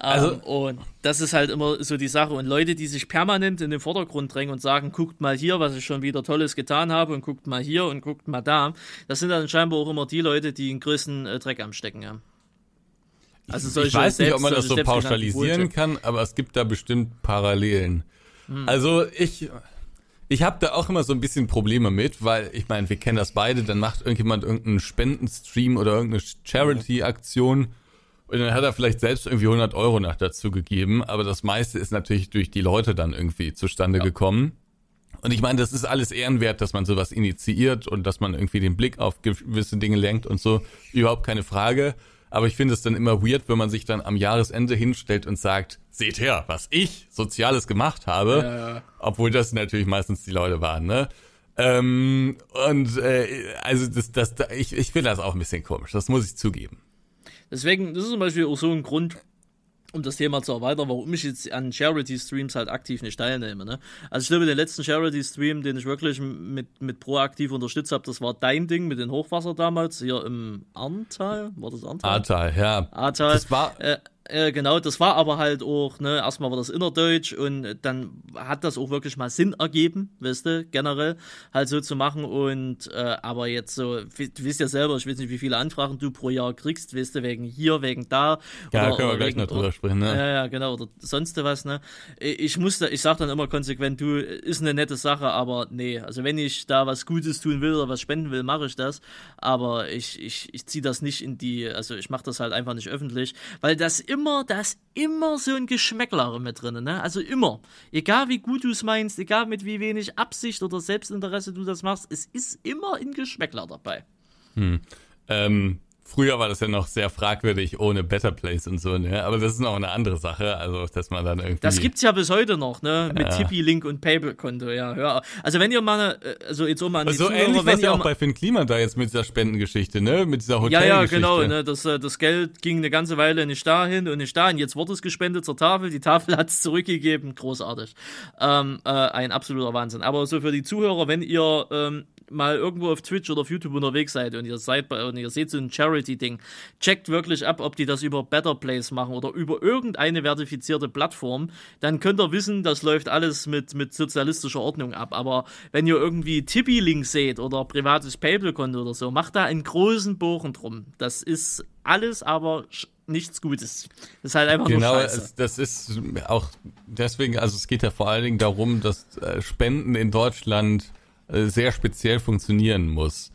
Also, ähm, und das ist halt immer so die Sache. Und Leute, die sich permanent in den Vordergrund drängen und sagen, guckt mal hier, was ich schon wieder Tolles getan habe und guckt mal hier und guckt mal da, das sind dann scheinbar auch immer die Leute, die den größten äh, Dreck am Stecken haben. Also solche ich weiß nicht, ob man das so pauschalisieren kann, aber es gibt da bestimmt Parallelen. Hm. Also ich, ich habe da auch immer so ein bisschen Probleme mit, weil ich meine, wir kennen das beide, dann macht irgendjemand irgendeinen Spendenstream oder irgendeine Charity-Aktion und dann hat er vielleicht selbst irgendwie 100 Euro nach dazu gegeben, aber das meiste ist natürlich durch die Leute dann irgendwie zustande ja. gekommen. Und ich meine, das ist alles ehrenwert, dass man sowas initiiert und dass man irgendwie den Blick auf gewisse Dinge lenkt und so. Überhaupt keine Frage. Aber ich finde es dann immer weird, wenn man sich dann am Jahresende hinstellt und sagt, seht her, was ich Soziales gemacht habe. Ja. Obwohl das natürlich meistens die Leute waren, ne? Ähm, und äh, also das, das, ich, ich finde das auch ein bisschen komisch, das muss ich zugeben. Deswegen, das ist zum Beispiel auch so ein Grund, um das Thema zu erweitern, warum ich jetzt an Charity-Streams halt aktiv nicht teilnehme. Ne? Also ich glaube, den letzten Charity-Stream, den ich wirklich mit, mit proaktiv unterstützt habe, das war dein Ding mit den Hochwasser damals, hier im Arntal. War das Arntal? Arntal, ja. Arntal. Das war... Äh, äh, genau, das war aber halt auch, ne, erstmal war das innerdeutsch und dann hat das auch wirklich mal Sinn ergeben, weißt du, generell halt so zu machen und äh, aber jetzt so, du wisst ja selber, ich weiß nicht, wie viele Anfragen du pro Jahr kriegst, weißt du, wegen hier, wegen da. Ja, oder, können wir gleich noch drüber sprechen, ne? Ja, ja, genau, oder sonst was, ne. Ich musste, ich sag dann immer konsequent, du, ist eine nette Sache, aber nee, also wenn ich da was Gutes tun will oder was spenden will, mache ich das, aber ich, ich, ich ziehe das nicht in die, also ich mache das halt einfach nicht öffentlich, weil das immer immer, da ist immer so ein Geschmäckler mit drin, ne? Also immer. Egal wie gut du es meinst, egal mit wie wenig Absicht oder Selbstinteresse du das machst, es ist immer ein Geschmäckler dabei. Hm. Ähm, Früher war das ja noch sehr fragwürdig ohne Better Place und so, ne? Aber das ist noch eine andere Sache, also dass man dann irgendwie. Das gibt's ja bis heute noch, ne? Mit ja. Tippy-Link und PayPal-Konto, ja, ja. Also wenn ihr mal, äh, also jetzt auch mal an die also ähnlich wenn ja auch bei Finn Klima da jetzt mit dieser Spendengeschichte, ne? Mit dieser Hotel. Ja, ja, genau, ne? Das, äh, das Geld ging eine ganze Weile nicht dahin und nicht dahin. Jetzt wurde es gespendet zur Tafel. Die Tafel <laughs> hat es zurückgegeben. Großartig. Ähm, äh, ein absoluter Wahnsinn. Aber so für die Zuhörer, wenn ihr ähm, mal irgendwo auf Twitch oder auf YouTube unterwegs seid und ihr seid bei, und ihr seht so ein Charity-Ding, checkt wirklich ab, ob die das über Better Place machen oder über irgendeine verifizierte Plattform. Dann könnt ihr wissen, das läuft alles mit, mit sozialistischer Ordnung ab. Aber wenn ihr irgendwie Tippy-Link seht oder privates PayPal-Konto oder so, macht da einen großen Bogen drum. Das ist alles aber nichts Gutes. Das ist halt einfach genau, nur Scheiße. das ist auch deswegen, also es geht ja vor allen Dingen darum, dass äh, Spenden in Deutschland sehr speziell funktionieren muss.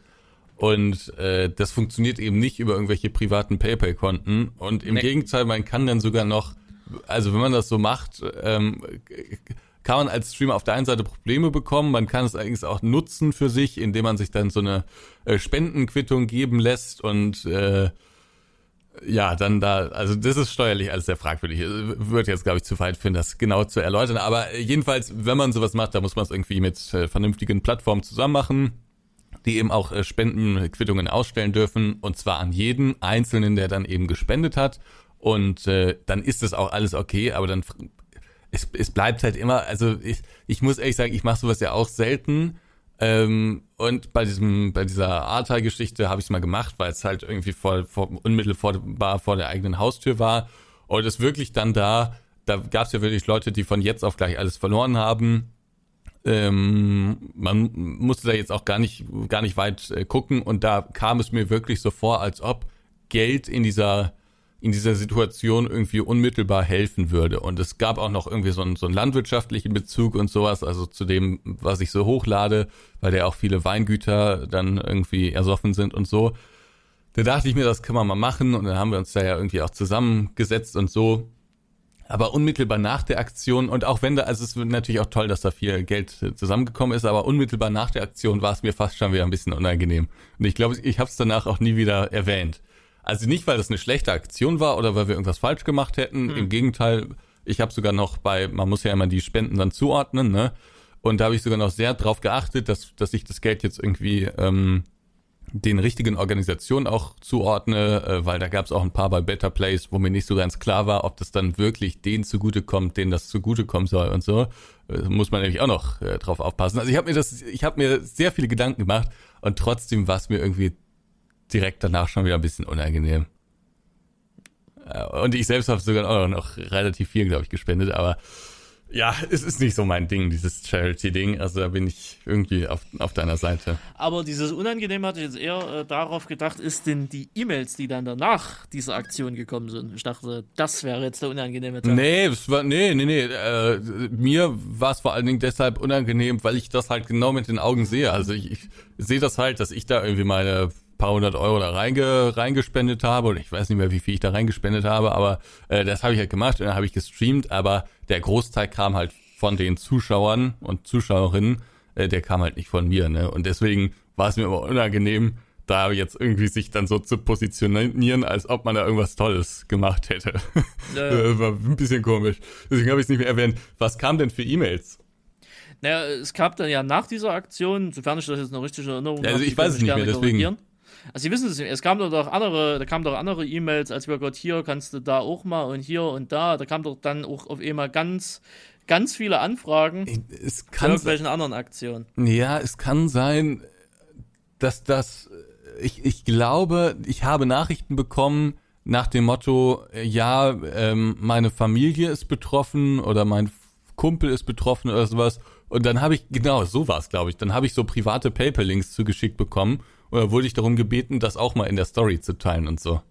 Und äh, das funktioniert eben nicht über irgendwelche privaten PayPal-Konten. Und im nee. Gegenteil, man kann dann sogar noch, also wenn man das so macht, ähm, kann man als Streamer auf der einen Seite Probleme bekommen, man kann es eigentlich auch nutzen für sich, indem man sich dann so eine äh, Spendenquittung geben lässt und äh, ja, dann da, also das ist steuerlich alles sehr fragwürdig. Wird jetzt, glaube ich, zu weit führen, das genau zu erläutern. Aber jedenfalls, wenn man sowas macht, da muss man es irgendwie mit äh, vernünftigen Plattformen zusammen machen, die eben auch äh, Spendenquittungen ausstellen dürfen. Und zwar an jeden Einzelnen, der dann eben gespendet hat. Und äh, dann ist das auch alles okay, aber dann es, es bleibt halt immer, also ich, ich muss ehrlich sagen, ich mache sowas ja auch selten ähm, und bei diesem, bei dieser Ahrtal-Geschichte habe ich es mal gemacht, weil es halt irgendwie vor, vor, unmittelbar vor der eigenen Haustür war. Und es wirklich dann da, da gab es ja wirklich Leute, die von jetzt auf gleich alles verloren haben. Ähm, man musste da jetzt auch gar nicht, gar nicht weit äh, gucken und da kam es mir wirklich so vor, als ob Geld in dieser in dieser Situation irgendwie unmittelbar helfen würde. Und es gab auch noch irgendwie so einen, so einen landwirtschaftlichen Bezug und sowas, also zu dem, was ich so hochlade, weil ja auch viele Weingüter dann irgendwie ersoffen sind und so. Da dachte ich mir, das kann man mal machen und dann haben wir uns da ja irgendwie auch zusammengesetzt und so. Aber unmittelbar nach der Aktion und auch wenn da, also es ist natürlich auch toll, dass da viel Geld zusammengekommen ist, aber unmittelbar nach der Aktion war es mir fast schon wieder ein bisschen unangenehm. Und ich glaube, ich habe es danach auch nie wieder erwähnt. Also nicht, weil das eine schlechte Aktion war oder weil wir irgendwas falsch gemacht hätten. Mhm. Im Gegenteil, ich habe sogar noch bei, man muss ja immer die Spenden dann zuordnen, ne? Und da habe ich sogar noch sehr drauf geachtet, dass, dass ich das Geld jetzt irgendwie ähm, den richtigen Organisationen auch zuordne, äh, weil da gab es auch ein paar bei Better Place, wo mir nicht so ganz klar war, ob das dann wirklich denen zugutekommt, denen das zugutekommen soll und so. Äh, muss man nämlich auch noch äh, drauf aufpassen. Also ich habe mir das, ich habe mir sehr viele Gedanken gemacht und trotzdem war es mir irgendwie direkt danach schon wieder ein bisschen unangenehm. Äh, und ich selbst habe sogar auch noch relativ viel, glaube ich, gespendet, aber ja, es ist nicht so mein Ding, dieses Charity-Ding. Also da bin ich irgendwie auf, auf deiner Seite. Aber dieses Unangenehm hatte ich jetzt eher äh, darauf gedacht, ist denn die E-Mails, die dann danach dieser Aktion gekommen sind. Ich dachte, das wäre jetzt der unangenehme Teil. Nee, es war, nee, nee, nee. Äh, mir war es vor allen Dingen deshalb unangenehm, weil ich das halt genau mit den Augen sehe. Also ich, ich sehe das halt, dass ich da irgendwie meine paar hundert Euro da reinge, reingespendet habe oder ich weiß nicht mehr, wie viel ich da reingespendet habe, aber äh, das habe ich halt gemacht und dann habe ich gestreamt, aber der Großteil kam halt von den Zuschauern und Zuschauerinnen, äh, der kam halt nicht von mir, ne? Und deswegen war es mir immer unangenehm, da jetzt irgendwie sich dann so zu positionieren, als ob man da irgendwas Tolles gemacht hätte. Ja, ja. <laughs> war ein bisschen komisch. Deswegen habe ich es nicht mehr erwähnt. Was kam denn für E-Mails? Naja, es gab dann ja nach dieser Aktion, sofern ich das jetzt noch richtig Erinnerung habe. Also ich weiß es nicht mehr, deswegen. Also Sie wissen es, es kamen doch andere, da kamen doch andere E-Mails, als wir Gott hier kannst du da auch mal und hier und da. Da kam doch dann auch auf einmal ganz, ganz viele Anfragen es kann zu irgendwelchen anderen Aktionen. Ja, es kann sein, dass das, ich, ich glaube, ich habe Nachrichten bekommen nach dem Motto, ja, ähm, meine Familie ist betroffen oder mein Kumpel ist betroffen oder sowas. Und dann habe ich, genau, so war es, glaube ich. Dann habe ich so private PayPal-Links zugeschickt bekommen oder wurde ich darum gebeten, das auch mal in der Story zu teilen und so.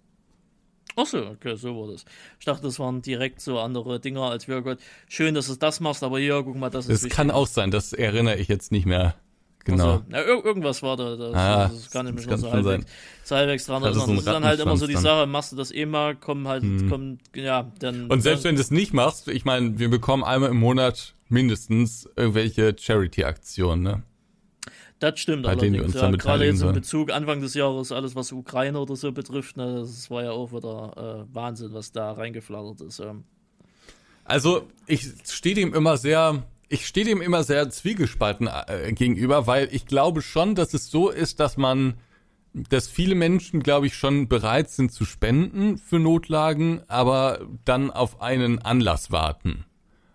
Ach so, okay, so war das. Ich dachte, das waren direkt so andere Dinger, als wir oh Gott, schön, dass du das machst, aber hier, guck mal, das ist. Das kann auch sein, das erinnere ich jetzt nicht mehr. Genau. Also, ja, irgendwas war da. Das, ah, das kann ich mich noch so halbwegs, so halbwegs dran erinnern. Das ist dann halt immer so die Sache, machst du das eh mal, kommen halt, hm. kommen, ja, dann. Und selbst dann, wenn du es nicht machst, ich meine, wir bekommen einmal im Monat mindestens irgendwelche Charity-Aktionen, ne? Das stimmt Bei denen wir uns ja, gerade jetzt in Bezug Anfang des Jahres, alles was Ukraine oder so betrifft, ne, das war ja auch wieder äh, Wahnsinn, was da reingeflattert ist. Ja. Also ich stehe dem immer sehr, ich stehe dem immer sehr zwiegespalten äh, gegenüber, weil ich glaube schon, dass es so ist, dass man, dass viele Menschen, glaube ich, schon bereit sind zu spenden für Notlagen, aber dann auf einen Anlass warten.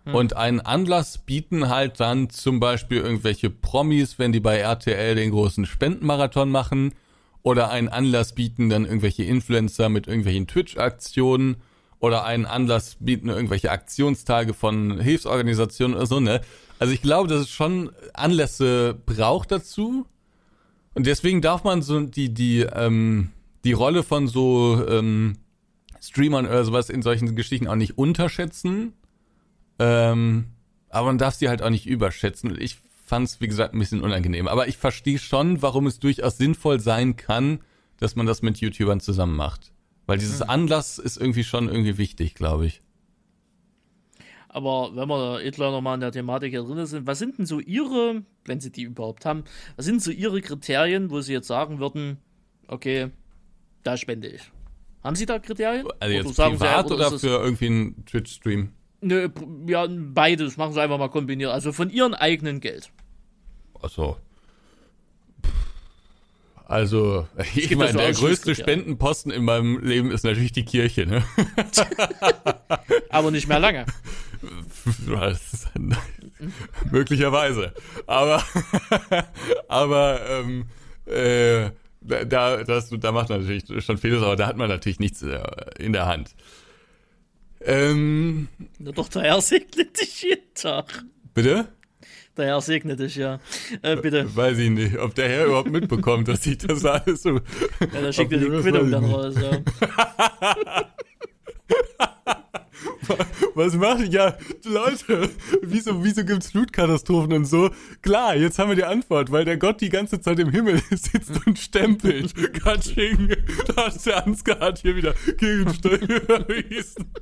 Hm. Und einen Anlass bieten halt dann zum Beispiel irgendwelche Promis, wenn die bei RTL den großen Spendenmarathon machen. Oder einen Anlass bieten dann irgendwelche Influencer mit irgendwelchen Twitch-Aktionen. Oder einen Anlass bieten irgendwelche Aktionstage von Hilfsorganisationen oder so, ne? Also ich glaube, dass es schon Anlässe braucht dazu. Und deswegen darf man so die, die, ähm, die Rolle von so ähm, Streamern oder sowas in solchen Geschichten auch nicht unterschätzen. Ähm, aber man darf sie halt auch nicht überschätzen. Ich fand es, wie gesagt, ein bisschen unangenehm. Aber ich verstehe schon, warum es durchaus sinnvoll sein kann, dass man das mit YouTubern zusammen macht. Weil dieses mhm. Anlass ist irgendwie schon irgendwie wichtig, glaube ich. Aber wenn wir etwa nochmal in der Thematik hier drin sind, was sind denn so Ihre, wenn Sie die überhaupt haben, was sind so Ihre Kriterien, wo Sie jetzt sagen würden, okay, da spende ich? Haben Sie da Kriterien? Also jetzt privat oder, oder für irgendwie einen Twitch-Stream? Ne, ja, beides. Machen sie einfach mal kombiniert. Also von ihrem eigenen Geld. Achso. Also, ich meine, der größte Spendenposten in meinem Leben ist natürlich die Kirche, ne? <laughs> Aber nicht mehr lange. <laughs> <laughs> möglicherweise. Aber, aber, ähm, äh, da, das, da macht man natürlich schon vieles, aber da hat man natürlich nichts äh, in der Hand. Ähm, Na doch, der Herr segnet dich jeden Tag. Bitte? Der Herr segnet dich, ja. Äh, bitte. Weiß ich nicht, ob der Herr überhaupt mitbekommt, dass ich das alles so. Ja, da schickt er die Quittung dann raus, ja. <laughs> Was mache ich? Ja, Leute, wieso, wieso gibt's Flutkatastrophen und so? Klar, jetzt haben wir die Antwort, weil der Gott die ganze Zeit im Himmel <laughs> sitzt und stempelt. Katsching, da hat der Ansgar hier wieder Gegensteuer <laughs> überwiesen.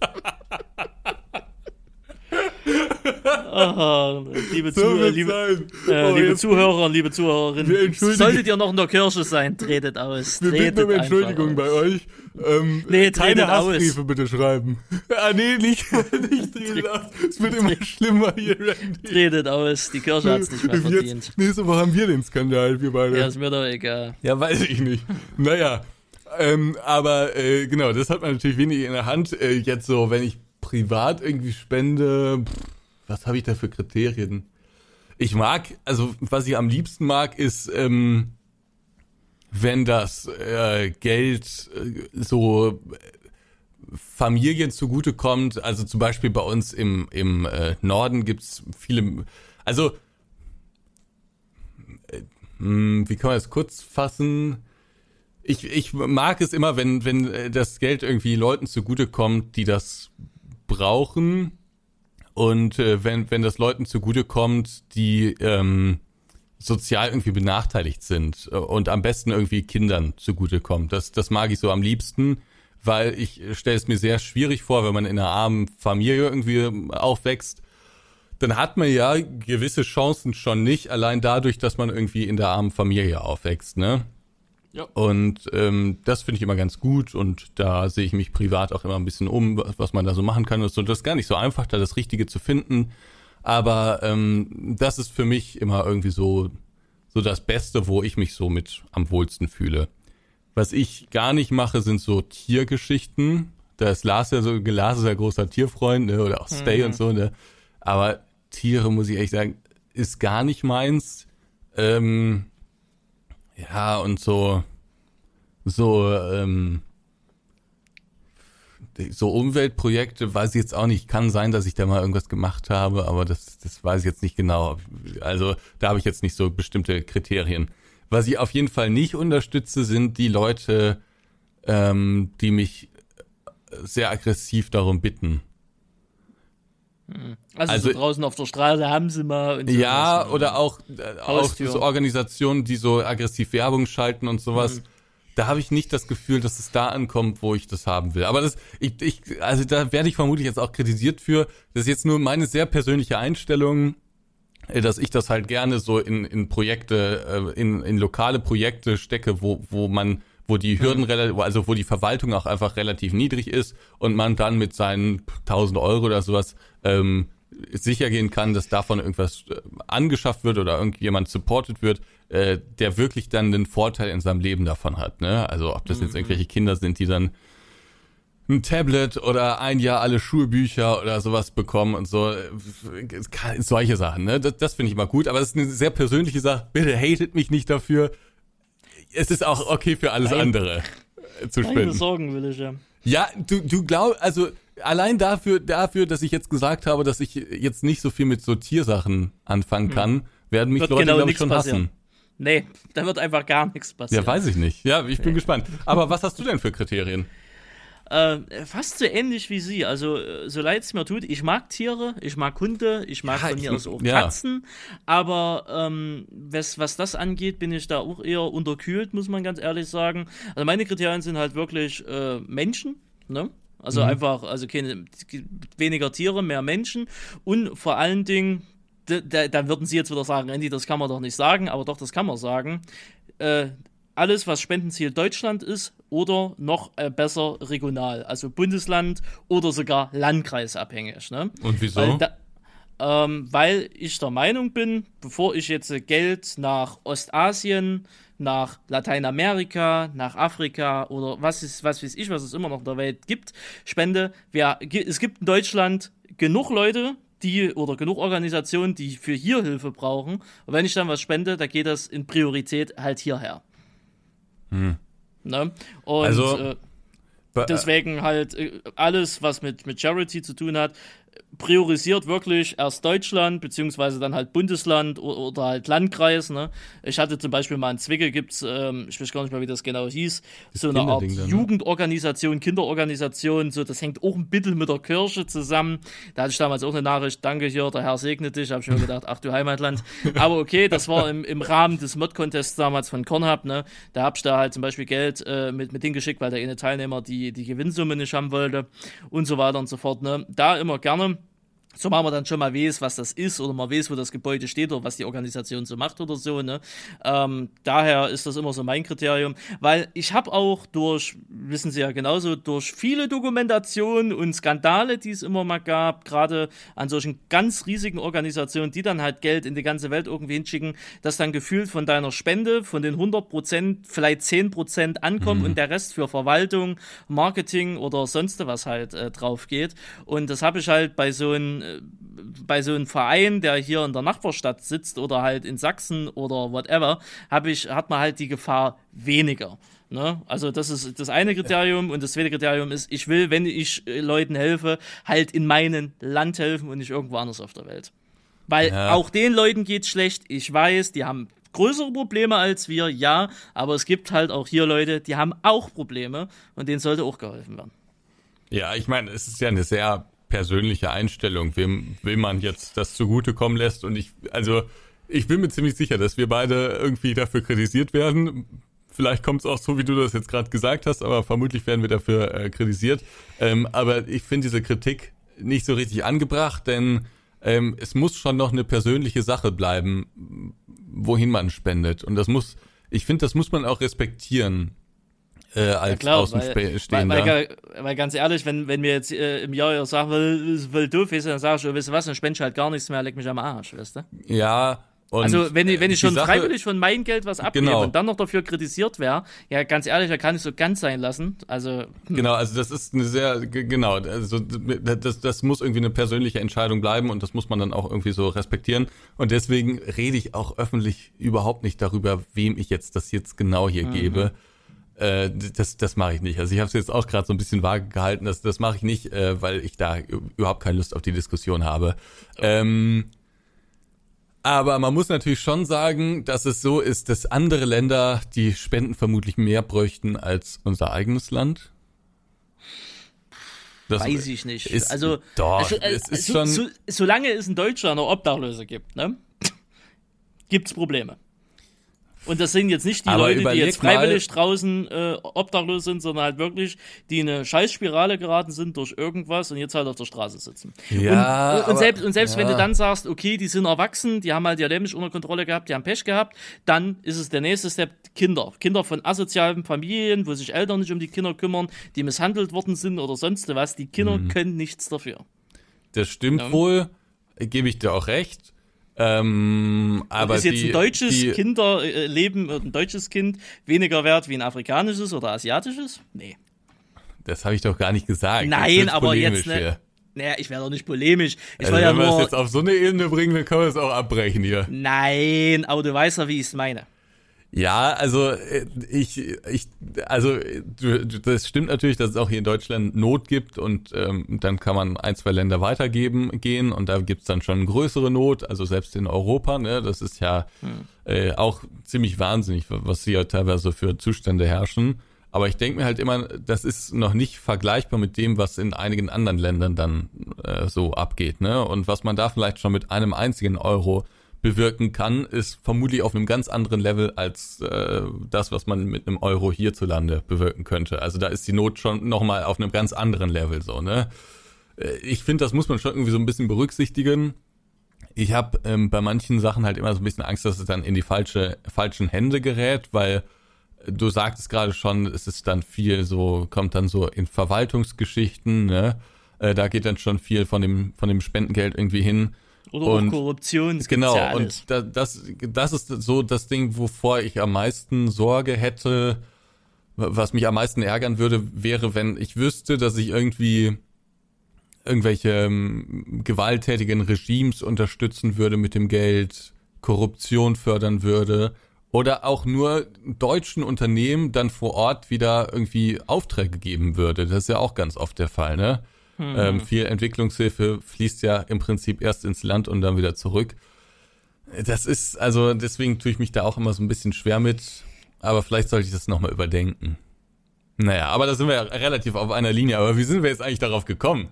Aha, liebe, so Zuh liebe, äh, oh, liebe Zuhörer und liebe Zuhörerinnen, solltet ihr noch in der Kirche sein, tretet aus. Wir bitten um Entschuldigung bei euch. Ähm, nee, keine Hassbriefe aus. bitte schreiben. <laughs> ah, nee, nicht, <laughs> nicht tretet aus. Es wird immer schlimmer hier, Randy. Tretet aus, die Kirche hat es nicht mehr verdient. Jetzt, nächste Woche haben wir den Skandal, wir beide. Ja, ist mir doch egal. Ja, weiß ich nicht. Naja, ähm, aber äh, genau, das hat man natürlich wenig in der Hand. Äh, jetzt so, wenn ich privat irgendwie spende, pff, was habe ich da für Kriterien? Ich mag, also was ich am liebsten mag, ist, ähm, wenn das äh, Geld äh, so Familien zugutekommt. Also zum Beispiel bei uns im, im äh, Norden gibt's viele, also äh, hm, wie kann man das kurz fassen? Ich, ich mag es immer, wenn, wenn äh, das Geld irgendwie Leuten zugutekommt, die das brauchen. Und äh, wenn, wenn das Leuten zugutekommt, die ähm, sozial irgendwie benachteiligt sind äh, und am besten irgendwie Kindern zugutekommt. Das, das mag ich so am liebsten weil ich stelle es mir sehr schwierig vor, wenn man in einer armen Familie irgendwie aufwächst, dann hat man ja gewisse Chancen schon nicht, allein dadurch, dass man irgendwie in der armen Familie aufwächst, ne? Ja. Und ähm, das finde ich immer ganz gut und da sehe ich mich privat auch immer ein bisschen um, was man da so machen kann. Und so. das ist gar nicht so einfach, da das Richtige zu finden. Aber ähm, das ist für mich immer irgendwie so, so das Beste, wo ich mich so mit am wohlsten fühle. Was ich gar nicht mache, sind so Tiergeschichten. Da ist Lars ja so, Lars ist ja großer Tierfreund, ne? oder auch Stay mhm. und so, ne? Aber Tiere, muss ich ehrlich sagen, ist gar nicht meins. Ähm, ja, und so, so, ähm, so Umweltprojekte weiß ich jetzt auch nicht. Kann sein, dass ich da mal irgendwas gemacht habe, aber das, das weiß ich jetzt nicht genau. Also da habe ich jetzt nicht so bestimmte Kriterien. Was ich auf jeden Fall nicht unterstütze, sind die Leute, ähm, die mich sehr aggressiv darum bitten. Hm. Also, also so draußen auf der Straße haben sie mal. Und ja, was, oder auch, äh, auch so Organisationen, die so aggressiv Werbung schalten und sowas. Mhm. Da habe ich nicht das Gefühl, dass es da ankommt, wo ich das haben will. Aber das, ich, ich, also da werde ich vermutlich jetzt auch kritisiert für. Das ist jetzt nur meine sehr persönliche Einstellung. Äh, dass ich das halt gerne so in, in Projekte, äh, in, in lokale Projekte stecke, wo, wo man, wo die Hürden mhm. relativ, also wo die Verwaltung auch einfach relativ niedrig ist und man dann mit seinen 1000 Euro oder sowas ähm, sicher gehen kann, dass davon irgendwas äh, angeschafft wird oder irgendjemand supported wird, äh, der wirklich dann den Vorteil in seinem Leben davon hat. Ne? Also ob das jetzt mhm. irgendwelche Kinder sind, die dann ein Tablet oder ein Jahr alle Schulbücher oder sowas bekommen und so. Solche Sachen, ne? Das, das finde ich mal gut, aber das ist eine sehr persönliche Sache. Bitte hatet mich nicht dafür. Es ist auch okay für alles Nein. andere zu spenden. Keine Sorgen will ich ja. Ja, du, du glaubst, also allein dafür, dafür, dass ich jetzt gesagt habe, dass ich jetzt nicht so viel mit so Tiersachen anfangen hm. kann, hm. werden mich wird Leute, genau glaube ich, schon passieren. hassen. Nee, da wird einfach gar nichts passieren. Ja, weiß ich nicht. Ja, ich bin nee. gespannt. Aber was hast du denn für Kriterien? Äh, fast so ähnlich wie sie. Also, äh, so leid es mir tut, ich mag Tiere, ich mag Hunde, ich mag ja, von mir aus auch ja. Katzen, aber ähm, was, was das angeht, bin ich da auch eher unterkühlt, muss man ganz ehrlich sagen. Also, meine Kriterien sind halt wirklich äh, Menschen, ne? Also mhm. einfach, also keine, weniger Tiere, mehr Menschen und vor allen Dingen, da, da, da würden Sie jetzt wieder sagen, Andy, das kann man doch nicht sagen, aber doch, das kann man sagen. Äh, alles, was Spendenziel Deutschland ist oder noch äh, besser regional, also Bundesland oder sogar landkreisabhängig. Ne? Und wieso? Weil, da, ähm, weil ich der Meinung bin, bevor ich jetzt Geld nach Ostasien, nach Lateinamerika, nach Afrika oder was ist, was weiß ich, was es immer noch in der Welt gibt, spende, wer, es gibt in Deutschland genug Leute, die oder genug Organisationen, die für hier Hilfe brauchen. Und wenn ich dann was spende, da geht das in Priorität halt hierher. Hm. Ne? Und also, äh, deswegen halt äh, alles, was mit, mit Charity zu tun hat, priorisiert wirklich erst Deutschland, beziehungsweise dann halt Bundesland oder, halt Landkreis. Ne? Ich hatte zum Beispiel mal in Zwickel gibt's, ähm, ich weiß gar nicht mehr, wie das genau hieß, das so eine Art dann, ne? Jugendorganisation, Kinderorganisation, so das hängt auch ein bisschen mit der Kirche zusammen. Da hatte ich damals auch eine Nachricht, danke hier, der Herr segne dich, habe ich mir gedacht, ach du Heimatland. Aber okay, das war im, im Rahmen des Mod-Contests damals von Kornhub, ne? Da hab ich da halt zum Beispiel Geld äh, mit, mit geschickt, weil der eine Teilnehmer die, die Gewinnsumme nicht haben wollte und so weiter und so fort. Ne? Da immer gerne so man dann schon mal weiß, was das ist oder man weiß, wo das Gebäude steht oder was die Organisation so macht oder so. Ne? Ähm, daher ist das immer so mein Kriterium, weil ich habe auch durch, wissen Sie ja genauso, durch viele Dokumentationen und Skandale, die es immer mal gab, gerade an solchen ganz riesigen Organisationen, die dann halt Geld in die ganze Welt irgendwie hinschicken, dass dann gefühlt von deiner Spende, von den 100 Prozent, vielleicht 10 Prozent ankommt mhm. und der Rest für Verwaltung, Marketing oder sonst was halt äh, drauf geht. Und das habe ich halt bei so einem bei so einem Verein, der hier in der Nachbarstadt sitzt oder halt in Sachsen oder whatever, habe ich, hat man halt die Gefahr weniger. Ne? Also das ist das eine Kriterium und das zweite Kriterium ist, ich will, wenn ich äh, Leuten helfe, halt in meinem Land helfen und nicht irgendwo anders auf der Welt. Weil Ja. auch den Leuten geht's schlecht. Ich weiß, die haben größere Probleme als wir, ja, aber es gibt halt auch hier Leute, die haben auch Probleme und denen sollte auch geholfen werden. Ja, ich meine, es ist ja eine sehr persönliche Einstellung, wem will man jetzt das zugutekommen lässt. Und ich, also, ich bin mir ziemlich sicher, dass wir beide irgendwie dafür kritisiert werden. Vielleicht kommt es auch so, wie du das jetzt gerade gesagt hast, aber vermutlich werden wir dafür äh, kritisiert. Ähm, aber ich finde diese Kritik nicht so richtig angebracht, denn ähm, es muss schon noch eine persönliche Sache bleiben, wohin man spendet. Und das muss, ich finde, das muss man auch respektieren äh, als weil, Außenstehender. weil, weil, weil ganz ehrlich, wenn, wenn mir jetzt äh, im Jahr ja sagen will, voll doof ist, dann sag ich, oh, weißt du was, dann spende ich halt gar nichts mehr, leck mich am Arsch, weißt du? Ja, und Also wenn ich, wenn ich schon Sache- freiwillig von meinem Geld was abgebe Genau. und dann noch dafür kritisiert wäre, ja ganz ehrlich, da kann ich so ganz sein lassen. Also hm, Genau, also das ist eine sehr, genau, also das, das muss irgendwie eine persönliche Entscheidung bleiben und das muss man dann auch irgendwie so respektieren. Und deswegen rede ich auch öffentlich überhaupt nicht darüber, wem ich jetzt das jetzt genau hier gebe. Äh, das das mache ich nicht. Also ich habe es jetzt auch gerade so ein bisschen vage gehalten, das, das mache ich nicht, äh, weil ich da überhaupt keine Lust auf die Diskussion habe. Ähm, aber man muss natürlich schon sagen, dass es so ist, dass andere Länder die Spenden vermutlich mehr bräuchten als unser eigenes Land. Das weiß ich nicht. ist- also doch, also, äh, es ist so, schon- so, solange es in Deutschland noch Obdachlose gibt, ne, gibt's Probleme. Und das sind jetzt nicht die Aber Leute, die jetzt freiwillig draußen äh, obdachlos sind, sondern halt wirklich, die in eine Scheißspirale geraten sind durch irgendwas und jetzt halt auf der Straße sitzen. Ja, und, und, aber- selbst, und selbst wenn du ja. dann sagst, okay, die sind erwachsen, die haben halt ihr Leben nicht unter Kontrolle gehabt, die haben Pech gehabt, dann ist es der nächste Step Kinder. Kinder von asozialen Familien, wo sich Eltern nicht um die Kinder kümmern, die misshandelt worden sind oder sonst was. Die Kinder Mhm. können nichts dafür. Das stimmt Ja. wohl, gebe ich dir auch recht. Ähm, aber ist jetzt die, ein deutsches die, Kinderleben, ein deutsches Kind weniger wert wie ein afrikanisches oder asiatisches? Nee. Das habe ich doch gar nicht gesagt. Nein, aber jetzt, ne. Naja, ich wäre doch nicht polemisch. Ich Also war ja wenn wir es jetzt auf so eine Ebene bringen, dann können wir es auch abbrechen hier. Nein, aber du weißt ja, wie ich es meine. Ja, also äh, ich, ich, also das stimmt natürlich, dass es auch hier in Deutschland Not gibt und ähm, dann kann man ein, zwei Länder weitergeben gehen und da gibt's dann schon größere Not, also selbst in Europa, ne, das ist ja äh, auch ziemlich wahnsinnig, was hier teilweise für Zustände herrschen. Aber ich denke mir halt immer, das ist noch nicht vergleichbar mit dem, was in einigen anderen Ländern dann äh, so abgeht, ne? Und was man da vielleicht schon mit einem einzigen Euro bewirken kann, ist vermutlich auf einem ganz anderen Level als äh, das, was man mit einem Euro hierzulande bewirken könnte. Also da ist die Not schon nochmal auf einem ganz anderen Level so, ne? Äh, Ich finde, das muss man schon irgendwie so ein bisschen berücksichtigen. Ich habe ähm, bei manchen Sachen halt immer so ein bisschen Angst, dass es dann in die falsche, falschen Hände gerät, weil du sagtest gerade schon, es ist dann viel so, kommt dann so in Verwaltungsgeschichten, ne? Äh, da geht dann schon viel von dem, von dem Spendengeld irgendwie hin. Oder Und- auch Korruption. Genau, ja und da, das, das ist so das Ding, wovor ich am meisten Sorge hätte, was mich am meisten ärgern würde, wäre, wenn ich wüsste, dass ich irgendwie irgendwelche ähm, gewalttätigen Regimes unterstützen würde mit dem Geld, Korruption fördern würde oder auch nur deutschen Unternehmen dann vor Ort wieder irgendwie Aufträge geben würde. Das ist ja auch ganz oft der Fall, ne? Ähm, viel Entwicklungshilfe fließt ja im Prinzip erst ins Land und dann wieder zurück. Das ist, also deswegen tue ich mich da auch immer so ein bisschen schwer mit, aber vielleicht sollte ich das nochmal überdenken. Naja, aber da sind wir ja relativ auf einer Linie, aber wie sind wir jetzt eigentlich darauf gekommen?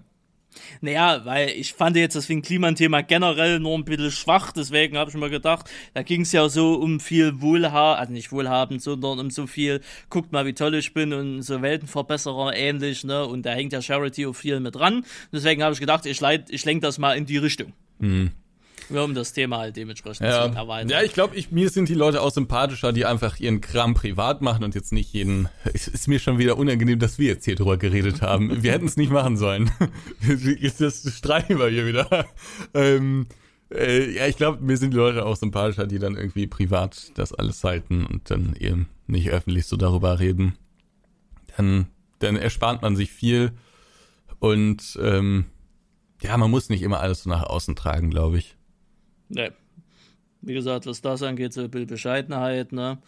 Naja, weil ich fand jetzt das wegen Klimathema generell nur ein bisschen schwach, deswegen habe ich mir gedacht, da ging es ja so um viel Wohlhaben, also nicht wohlhabend, sondern um so viel, guckt mal, wie toll ich bin und so Weltenverbesserer ähnlich, ne? Und da hängt ja Charity auch viel mit dran. Deswegen habe ich gedacht, ich, ich lenke das mal in die Richtung. Ja, um das Thema halt dementsprechend Ja, zu erweitern. ja ich glaube, ich, mir sind die Leute auch sympathischer, die einfach ihren Kram privat machen und jetzt nicht jeden. Es ist mir schon wieder unangenehm, dass wir jetzt hier drüber geredet haben. Wir hätten es nicht machen sollen. <laughs> Jetzt das streiten wir hier wieder. Ähm, äh, ja, ich glaube, mir sind die Leute auch sympathischer, die dann irgendwie privat das alles halten und dann eben nicht öffentlich so darüber reden. Dann, dann erspart man sich viel und ähm, ja, man muss nicht immer alles so nach außen tragen, glaube ich. Nee. Wie gesagt, was das angeht, so ein bisschen Bescheidenheit, ne?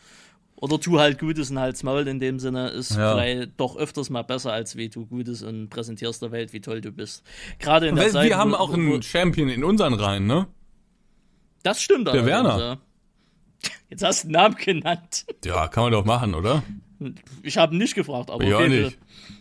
Oder tu halt Gutes und halt's Maul in dem Sinne ist Ja. vielleicht doch öfters mal besser, als wie du Gutes und präsentierst der Welt, wie toll du bist. Gerade in der Weil Zeit, wir haben wo- auch wo- einen Champion in unseren Reihen, ne? Das stimmt Der allerdings, Werner. Ja. <laughs> Jetzt hast du einen Namen genannt. Ja, kann man doch machen, oder? Ich habe ihn nicht gefragt, aber Ja, okay,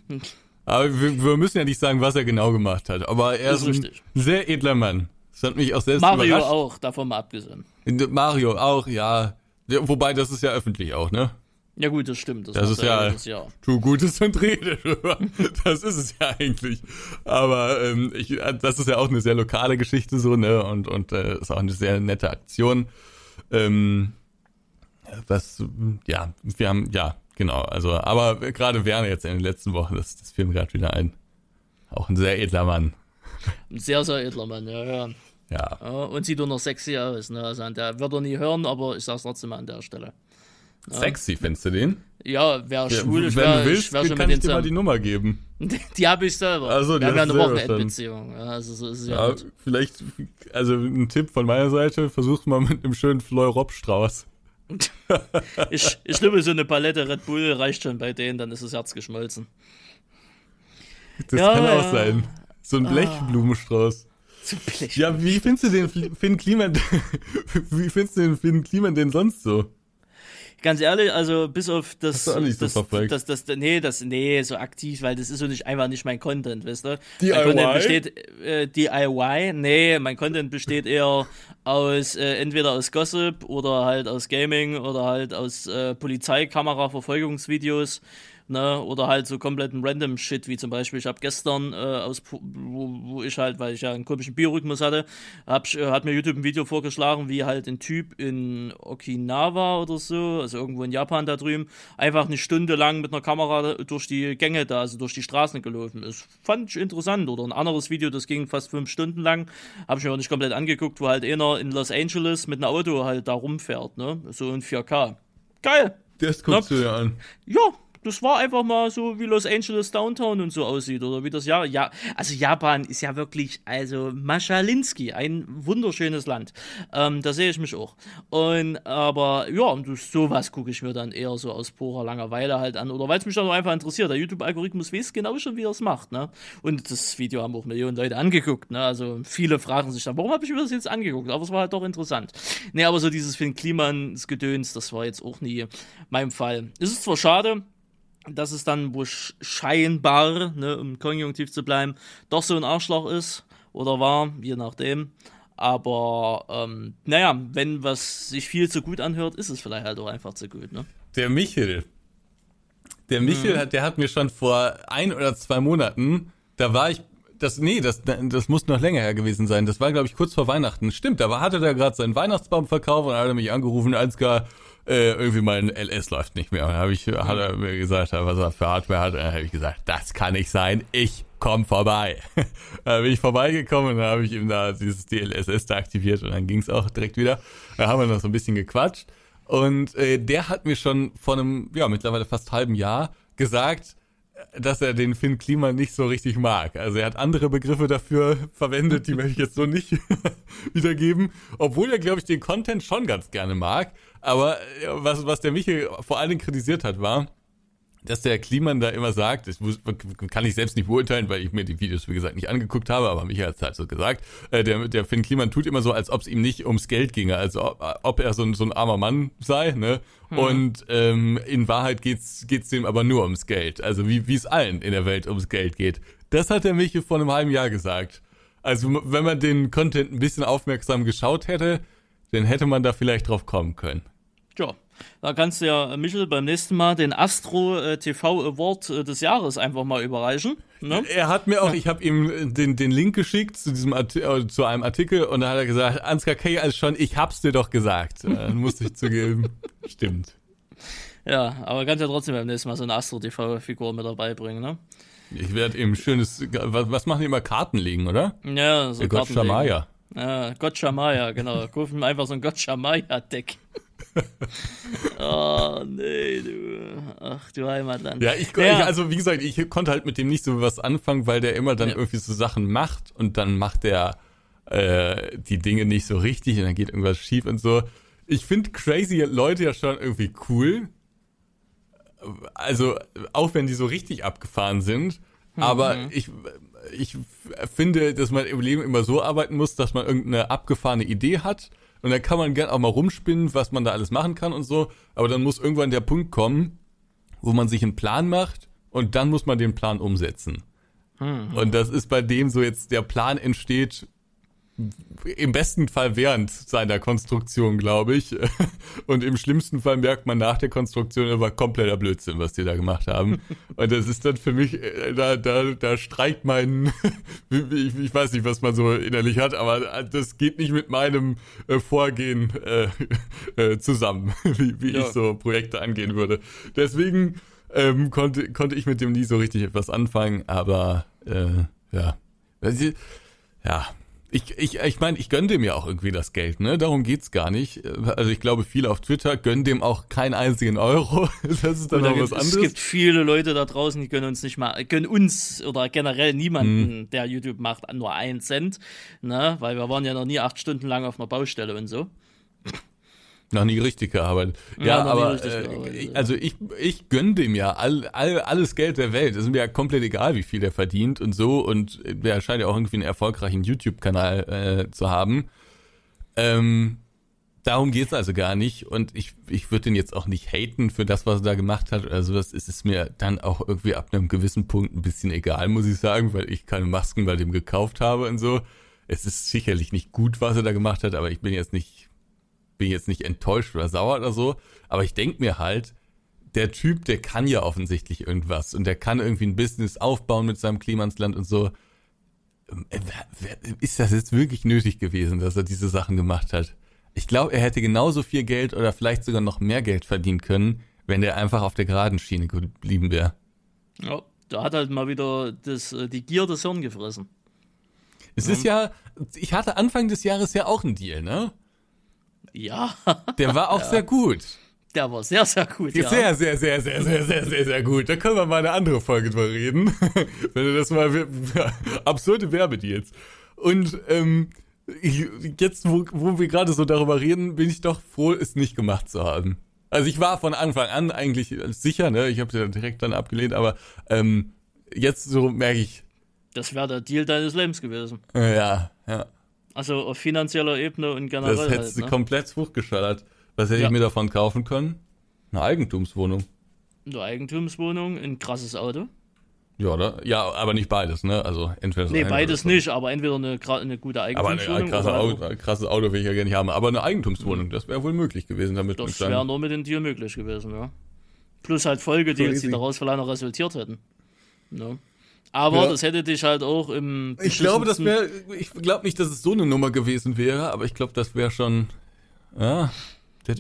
nicht. Aber wir, wir müssen ja nicht sagen, was er genau gemacht hat. Aber er Ist ist, ein richtig. sehr edler Mann. Das hat mich auch selbst Mario überrascht. auch, davon mal abgesehen. Mario auch, ja. Wobei, das ist ja öffentlich auch, ne? Ja gut, das stimmt. Das macht ist ja- Jahr. Tu Gutes <laughs> und rede drüber. Das ist es ja eigentlich. Aber ähm, ich, das ist ja auch eine sehr lokale Geschichte so, ne? Und, und äh, ist auch eine sehr nette Aktion. Ähm, was, ja, wir haben, ja, genau. Also, aber gerade Werner jetzt in den letzten Wochen, das, das fiel mir gerade wieder ein. Auch ein sehr edler Mann. Ein sehr, sehr edler Mann, ja, ja. Ja. ja und sieht doch noch sexy aus. Ne? Also der wird er nie hören, aber ich sag's trotzdem an der Stelle. Sexy, findest du den? Ja, wäre Ja, schwul, ich Wenn wäre du willst, wär schon kann ich dir mal die. Nummer geben. <laughs> Die habe ich selber. Ach so, die Wir haben ja eine Wochenendbeziehung. Ja, also so ist es ja. Ja, vielleicht, also ein Tipp von meiner Seite, versuch's mal mit einem schönen Fleur-Rob-Strauß. <laughs> <laughs> Ich, ich glaube, so eine Palette Red Bull reicht schon bei denen, dann ist das Herz geschmolzen. Das Ja, kann ja. auch sein. So ein Blechblumenstrauß. Zu Blech. Ja, wie findest du den Finn Kliman, <laughs> wie findest du den Finn Kliman denn sonst so? Ganz ehrlich, also bis auf das, Hast du auch nicht so das, verfolgt? das, das, nee, das, nee, so aktiv, weil das ist so nicht einfach nicht mein Content, weißt du? DIY? Mein Content besteht äh, DIY, nee, mein Content besteht eher aus äh, entweder aus Gossip oder halt aus Gaming oder halt aus äh, Polizeikamera Verfolgungsvideos. Ne, oder halt so kompletten random Shit, wie zum Beispiel, ich habe gestern äh, aus, wo, wo ich halt, weil ich ja einen komischen Biorhythmus hatte, hab, äh, hat mir YouTube ein Video vorgeschlagen, wie halt ein Typ in Okinawa oder so, also irgendwo in Japan da drüben, einfach eine Stunde lang mit einer Kamera durch die Gänge da, also durch die Straßen gelaufen ist. Fand ich interessant. Oder ein anderes Video, das ging fast fünf Stunden lang, habe ich mir auch nicht komplett angeguckt, wo halt einer in Los Angeles mit einem Auto halt da rumfährt, ne, so in 4K. Geil! Das guckst du dir an. Ja, das war einfach mal so, wie Los Angeles Downtown und so aussieht oder wie das ja, ja, also Japan ist ja wirklich, also Maschalinski, ein wunderschönes Land. Ähm, da sehe ich mich auch. Und aber ja, und sowas gucke ich mir dann eher so aus purer Langeweile halt an oder weil es mich dann auch einfach interessiert. Der YouTube-Algorithmus weiß genau schon, wie er es macht, ne? Und das Video haben auch Millionen Leute angeguckt, ne? Also viele fragen sich dann, warum habe ich mir das jetzt angeguckt? Aber es war halt doch interessant. Nee, aber so dieses Finn Klimans Gedöns, das war jetzt auch nie mein Fall. Es ist zwar schade, dass es dann wohl sch- scheinbar, ne, um konjunktiv zu bleiben, doch so ein Arschloch ist oder war, je nachdem. Aber ähm, naja, wenn was sich viel zu gut anhört, ist es vielleicht halt auch einfach zu gut, ne? Der Michel. Der. Michel, hat, der hat mir schon vor ein oder zwei Monaten, da war ich, das, nee, das, das muss noch länger her gewesen sein. Das war, glaube ich, kurz vor Weihnachten. Stimmt, da hatte der gerade seinen Weihnachtsbaum verkauft und dann hat er mich angerufen, Ansgar, äh, irgendwie mein LS läuft nicht mehr. Und dann habe ich, hat er mir gesagt, was er für Hardware hat. Und dann habe ich gesagt, das kann nicht sein, ich komm vorbei. <laughs> da bin ich vorbeigekommen und dann habe ich ihm da dieses DLSS da aktiviert und dann ging es auch direkt wieder. Da haben wir noch so ein bisschen gequatscht. Und äh, der hat mir schon vor einem, ja, mittlerweile fast halben Jahr gesagt, dass er den Finn Klima nicht so richtig mag. Also er hat andere Begriffe dafür verwendet, die möchte ich jetzt so nicht <laughs> wiedergeben. Obwohl er, glaube ich, den Content schon ganz gerne mag. Aber äh, was, was der Michael vor allen Dingen kritisiert hat, war, dass der Kliman da immer sagt, das muss, kann ich selbst nicht beurteilen, weil ich mir die Videos, wie gesagt, nicht angeguckt habe, aber Michael hat es halt so gesagt, äh, der, der Finn Kliman tut immer so, als ob es ihm nicht ums Geld ginge, also ob, ob er so ein, so ein armer Mann sei, ne? Und ähm, in Wahrheit geht's geht's dem aber nur ums Geld, also wie wie es allen in der Welt ums Geld geht. Das hat der Michael vor einem halben Jahr gesagt. Also wenn man den Content ein bisschen aufmerksam geschaut hätte, dann hätte man da vielleicht drauf kommen können. Tja, da kannst du ja, Michel, beim nächsten Mal den Astro äh, TV Award äh, des Jahres einfach mal überreichen. Ne? Er hat mir auch, ich habe ihm den, den Link geschickt zu diesem äh, zu einem Artikel und da hat er gesagt, Ansgar K. als schon, ich hab's dir doch gesagt. Äh, Dann musste ich zugeben. <laughs> Stimmt. Ja, aber kannst ja trotzdem beim nächsten Mal so eine Astro TV Figur mit dabei bringen, ne? Ich werde ihm schönes, was, was machen die immer? Karten legen, oder? Ja, so Der Gott. Shamaya. Ja, Gotcha Maya, genau. Kaufen einfach so ein Gotcha Maya Deck. <laughs> oh, nee, du. Ach, du Heimatland. Ja, ich, Ja. ich, also wie gesagt, ich konnte halt mit dem nicht so was anfangen, weil der immer dann Ja. irgendwie so Sachen macht und dann macht der äh, die Dinge nicht so richtig und dann geht irgendwas schief und so. Ich finde crazy Leute ja schon irgendwie cool, also auch wenn die so richtig abgefahren sind, aber Mhm. ich, ich finde, dass man im Leben immer so arbeiten muss, dass man irgendeine abgefahrene Idee hat und dann kann man gern auch mal rumspinnen, was man da alles machen kann und so, aber dann muss irgendwann der Punkt kommen, wo man sich einen Plan macht und dann muss man den Plan umsetzen. Und das ist bei dem so jetzt, der Plan entsteht im besten Fall während seiner Konstruktion, glaube ich. <laughs> Und im schlimmsten Fall merkt man nach der Konstruktion, war kompletter Blödsinn, was die da gemacht haben. <laughs> Und das ist dann für mich, äh, da, da, da streikt mein, <laughs> ich, ich weiß nicht, was man so innerlich hat, aber das geht nicht mit meinem äh, Vorgehen äh, äh, zusammen, wie, wie Ja. ich so Projekte angehen würde. Deswegen ähm, konnte, konnte ich mit dem nie so richtig etwas anfangen, aber äh, ja. Ja, ich, ich, ich meine, ich gönne dem ja auch irgendwie das Geld, ne? Darum geht's gar nicht. Also ich glaube, viele auf Twitter gönnen dem auch keinen einzigen Euro. <laughs> Das ist dann noch was gibt- Es anderes. gibt viele Leute da draußen, die gönnen uns nicht mal, gönnen uns oder generell niemanden, Mhm. der YouTube macht, nur einen Cent, ne? Weil wir waren ja noch nie acht Stunden lang auf einer Baustelle und so. Noch nie richtig gearbeitet. Ja, Ja, noch nie aber äh, gearbeitet, ja. also ich, ich gönne dem ja all, all, alles Geld der Welt. Es ist mir ja komplett egal, wie viel der verdient und so. Und der scheint ja auch irgendwie einen erfolgreichen YouTube-Kanal äh, zu haben. Ähm, darum geht's also gar nicht. Und ich, ich würde den jetzt auch nicht haten für das, was er da gemacht hat oder sowas. Es ist mir dann auch irgendwie ab einem gewissen Punkt ein bisschen egal, muss ich sagen, weil ich keine Masken bei dem gekauft habe und so. Es ist sicherlich nicht gut, was er da gemacht hat, aber ich bin jetzt nicht bin jetzt nicht enttäuscht oder sauer oder so, aber ich denk mir halt, der Typ, der kann ja offensichtlich irgendwas und der kann irgendwie ein Business aufbauen mit seinem Klimansland und so. Ähm, äh, Ist das jetzt wirklich nötig gewesen, dass er diese Sachen gemacht hat? Ich glaube, er hätte genauso viel Geld oder vielleicht sogar noch mehr Geld verdienen können, wenn der einfach auf der geraden Schiene geblieben wäre. Ja, da hat halt mal wieder das, äh, die Gier des Hirn gefressen. Es ist ja, ich hatte Anfang des Jahres ja auch einen Deal, ne? Ja, Der war auch sehr gut. der war sehr, sehr gut. Ja. Sehr, sehr, sehr, sehr, sehr, sehr, sehr, sehr gut. Da können wir mal eine andere Folge drüber reden. <laughs> Wenn du das mal, absurde Werbedeals. Und ähm, jetzt, wo, wo wir gerade so darüber reden, bin ich doch froh, es nicht gemacht zu haben. Also ich war von Anfang an eigentlich sicher, ne? Ich habe ja direkt dann abgelehnt, aber ähm, jetzt so merke ich, Das wäre der Deal deines Lebens gewesen. ja, ja, Also auf finanzieller Ebene und generell. das hättest halt, du ne? komplett hochgeschallert. Was hätte Ja. ich mir davon kaufen können? Eine Eigentumswohnung. Eine Eigentumswohnung, ein krasses Auto. Ja, oder? Ja, aber nicht beides, ne? Also entweder Nee, beides nicht, aber entweder eine, eine gute Aber ein Eigentumswohnung krasses oder Auto, ein krasses Auto will ich ja gerne nicht haben. Aber eine Eigentumswohnung, das wäre wohl möglich gewesen, damit das wäre nur mit dem Deal möglich gewesen, ja. Plus halt Folgedeals, easy. die daraus vielleicht noch resultiert hätten. Ne? Aber Ja. das hätte dich halt auch im Ich glaube, das wäre, ich glaube nicht, dass es so eine Nummer gewesen wäre, aber ich glaube, das wäre schon, ja.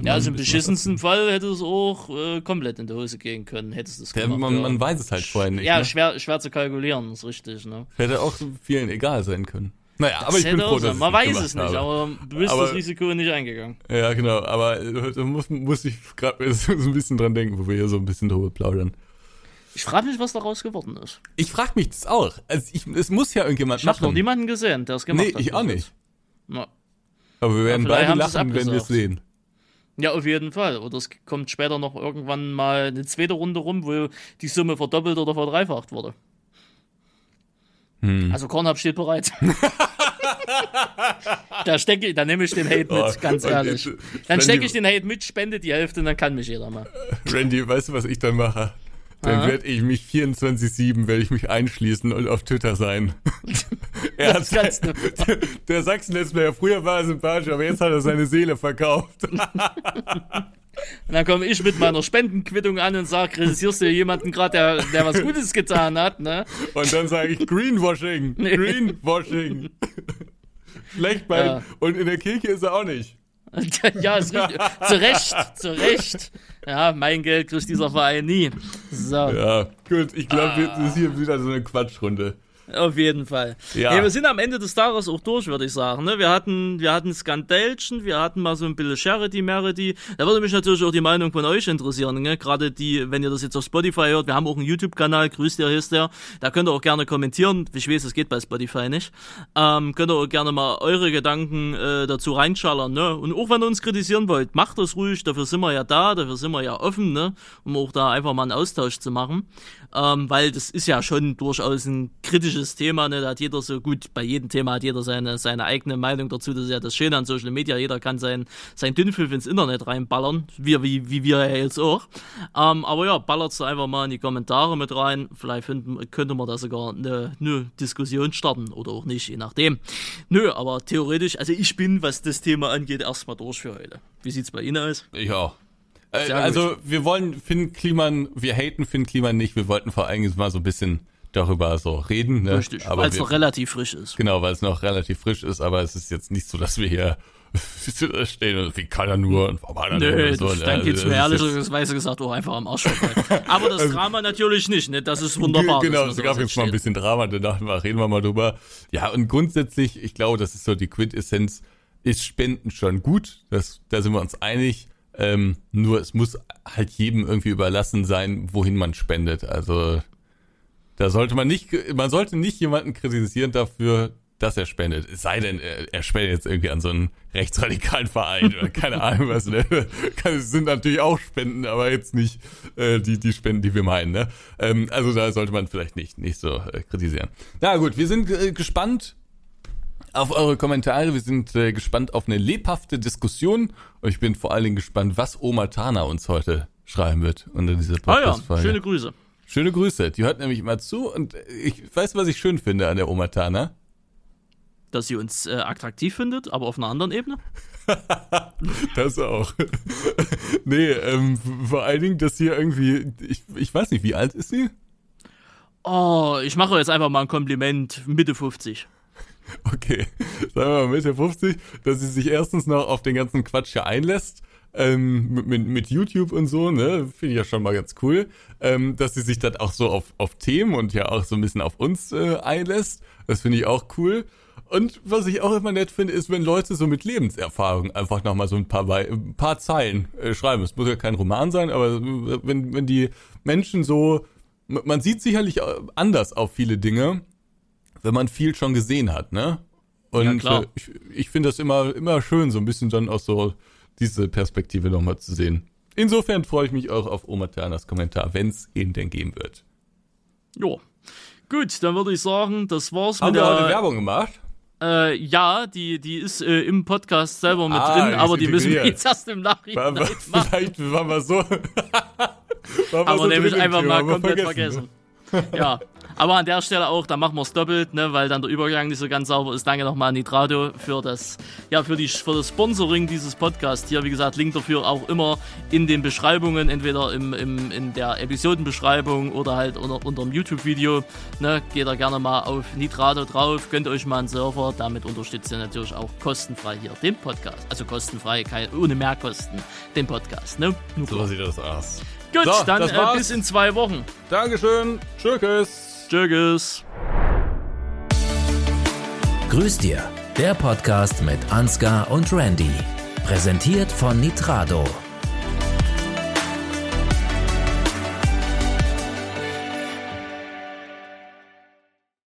Ja, also im beschissensten Fall hätte es auch äh, komplett in die Hose gehen können, hättest du es gemacht. man, ja. man weiß es halt vorher nicht. ja, ne? schwer, schwer zu kalkulieren, ist richtig, ne? Hätte auch vielen egal sein können. Naja, aber Das ich bin froh, dass Man weiß es nicht, habe. aber du bist Aber- das Risiko nicht eingegangen. Ja, genau, aber äh, da muss, muss ich gerade <laughs> so ein bisschen dran denken, wo wir hier so ein bisschen drüber plaudern. Ich frage mich, was daraus geworden ist. Ich frage mich das auch. Also ich, es muss ja irgendjemand Ich habe noch machen. niemanden gesehen, der es gemacht nee, hat. ich auch bis nicht. Ja. Aber wir werden beide lachen, wenn wir es sehen. Ja, auf jeden Fall. Oder es kommt später noch irgendwann mal eine zweite Runde rum, wo die Summe verdoppelt oder verdreifacht wurde. Hm. Also Kornhub steht bereit. <laughs> da stecke ich, da nehme ich den Hate mit, Oh, ganz und ehrlich. jetzt, Dann stecke ich den Hate mit, spende die Hälfte und dann kann mich jeder mal. Randy, weißt du, was ich dann mache? Dann Aha. werde ich mich 24-7 werde ich mich einschließen und auf Twitter sein. <laughs> er hat Das <laughs> der, der Sachsen-Netzplayer, früher war er sympathisch, aber jetzt hat er seine Seele verkauft. Und <laughs> dann komme ich mit meiner Spendenquittung an und sage, kritisierst du jemanden gerade, der, der was Gutes getan hat, ne? Und dann sage ich Greenwashing, Greenwashing. Schlecht bei, Ja. und in der Kirche ist er auch nicht. <laughs> ja, ist richtig. zu Recht, zu Recht. Ja, mein Geld kriegt dieser Verein nie. So. Ja, gut, ich glaube, das ist hier wieder so eine Quatschrunde. <laughs> Auf jeden Fall. Ja. Hey, wir sind am Ende des Tages auch durch, würde ich sagen. Ne? Wir hatten, wir hatten Skandälchen, wir hatten mal so ein bisschen Charity, Merity. Da würde mich natürlich auch die Meinung von euch interessieren. Ne? Gerade die, wenn ihr das jetzt auf Spotify hört, wir haben auch einen YouTube-Kanal, grüßt ihr, heißt der. Da könnt ihr auch gerne kommentieren. Ich weiß, es geht bei Spotify nicht. Ähm, könnt ihr auch gerne mal eure Gedanken äh, dazu reinschallern. Ne? Und auch wenn ihr uns kritisieren wollt, macht das ruhig. Dafür sind wir ja da, dafür sind wir ja offen, ne? um auch da einfach mal einen Austausch zu machen. Ähm, weil das ist ja schon durchaus ein kritisches Thema. Ne? Da hat jeder so gut, bei jedem Thema hat jeder seine, seine eigene Meinung dazu. Das ist ja das Schöne an Social Media. Jeder kann sein, sein Dünnpfiff ins Internet reinballern, wie, wie, wie wir ja jetzt auch. Ähm, aber ja, ballert einfach mal in die Kommentare mit rein. Vielleicht finden, könnte man da sogar eine, eine Diskussion starten oder auch nicht, je nachdem. Nö, aber theoretisch, also ich bin, was das Thema angeht, erstmal durch für heute. Wie sieht's bei Ihnen aus? Ja. Äh, also wir wollen Finn Kliman, wir haten Finn Kliman nicht, wir wollten vor allem mal so ein bisschen darüber so reden. Ne? Richtig, aber weil es noch relativ frisch ist. Genau, weil es noch relativ frisch ist, aber es ist jetzt nicht so, dass wir hier <laughs> stehen und wie kann er nur und warum hat er nur und so. das, dann geht's Also, mir das ist ehrlich gesagt auch einfach am Arsch vorbei. Aber das <laughs> Drama natürlich nicht, ne? Das ist wunderbar. Ge- Genau, es gab jetzt mal ein bisschen Drama, da dachten wir, reden wir mal drüber. Ja, und grundsätzlich, ich glaube, das ist so die Quintessenz, ist Spenden schon gut, das, da sind wir uns einig. Ähm, nur es muss halt jedem irgendwie überlassen sein, wohin man spendet. Also da sollte man nicht, man sollte nicht jemanden kritisieren dafür, dass er spendet. Es sei denn, er, spendet jetzt irgendwie an so einen rechtsradikalen Verein oder keine Ahnung was. Ne? <laughs> Es sind natürlich auch Spenden, aber jetzt nicht äh, die, die Spenden, die wir meinen. Ne? Ähm, also da sollte man vielleicht nicht, nicht so äh, kritisieren. Na gut, wir sind äh, gespannt auf eure Kommentare. Wir sind äh, gespannt auf eine lebhafte Diskussion. Und ich bin vor allen Dingen gespannt, was Oma Tana uns heute schreiben wird unter dieser Ah ja, Podcast-Folge. schöne Grüße. Schöne Grüße. Die hört nämlich immer zu und ich weiß, was ich schön finde an der Oma Tana. Dass sie uns äh, attraktiv findet, aber auf einer anderen Ebene. <laughs> Das auch. <laughs> nee, ähm, vor allen Dingen, dass sie irgendwie, ich, ich weiß nicht, wie alt ist sie? Oh, ich mache jetzt einfach mal ein Kompliment. Mitte 50. <laughs> Okay, sagen wir mal Mitte 50, dass sie sich erstens noch auf den ganzen Quatsch hier einlässt. Ähm, mit, mit, YouTube und so, ne, finde ich ja schon mal ganz cool, ähm, dass sie sich dann auch so auf, auf Themen und ja auch so ein bisschen auf uns äh, einlässt. Das finde ich auch cool. Und was ich auch immer nett finde, ist, wenn Leute so mit Lebenserfahrung einfach nochmal so ein paar, ein paar Zeilen äh, schreiben. Es muss ja kein Roman sein, aber wenn, wenn die Menschen so, man sieht sicherlich äh, anders auf viele Dinge, wenn man viel schon gesehen hat, ne? Und Ja, äh, ich, ich finde das immer, immer schön, so ein bisschen dann auch so diese Perspektive nochmal zu sehen. Insofern freue ich mich auch auf Oma Ternas Kommentar, wenn es ihn denn geben wird. Jo. Gut, dann würde ich sagen, das war's Haben mit wir heute der. Werbung gemacht? Äh, ja, die, die ist äh, im Podcast selber mit Ah, drin, aber die müssen wir jetzt erst im Nachhinein War, war, vielleicht waren wir so. <laughs> wir Aber so im einfach mal komplett vergessen. <laughs> ja, aber an der Stelle auch, da machen wir es doppelt, ne, weil dann der Übergang nicht so ganz sauber ist. Danke nochmal an Nitrado für das, ja, für die, für das Sponsoring dieses Podcasts hier. Wie gesagt, Link dafür auch immer in den Beschreibungen, entweder im, im, in der Episodenbeschreibung oder halt unter, unter dem YouTube-Video. Ne, geht da gerne mal auf Nitrado drauf, gönnt euch mal einen Server. Damit unterstützt ihr natürlich auch kostenfrei hier den Podcast. Also kostenfrei, kein, ohne Mehrkosten, den Podcast, ne? Nur So sieht das aus. Gut, So, dann äh, bis in zwei Wochen. Dankeschön. Tschüss. Tschüss. Grüß dir, der Podcast mit Ansgar und Randy. Präsentiert von Nitrado.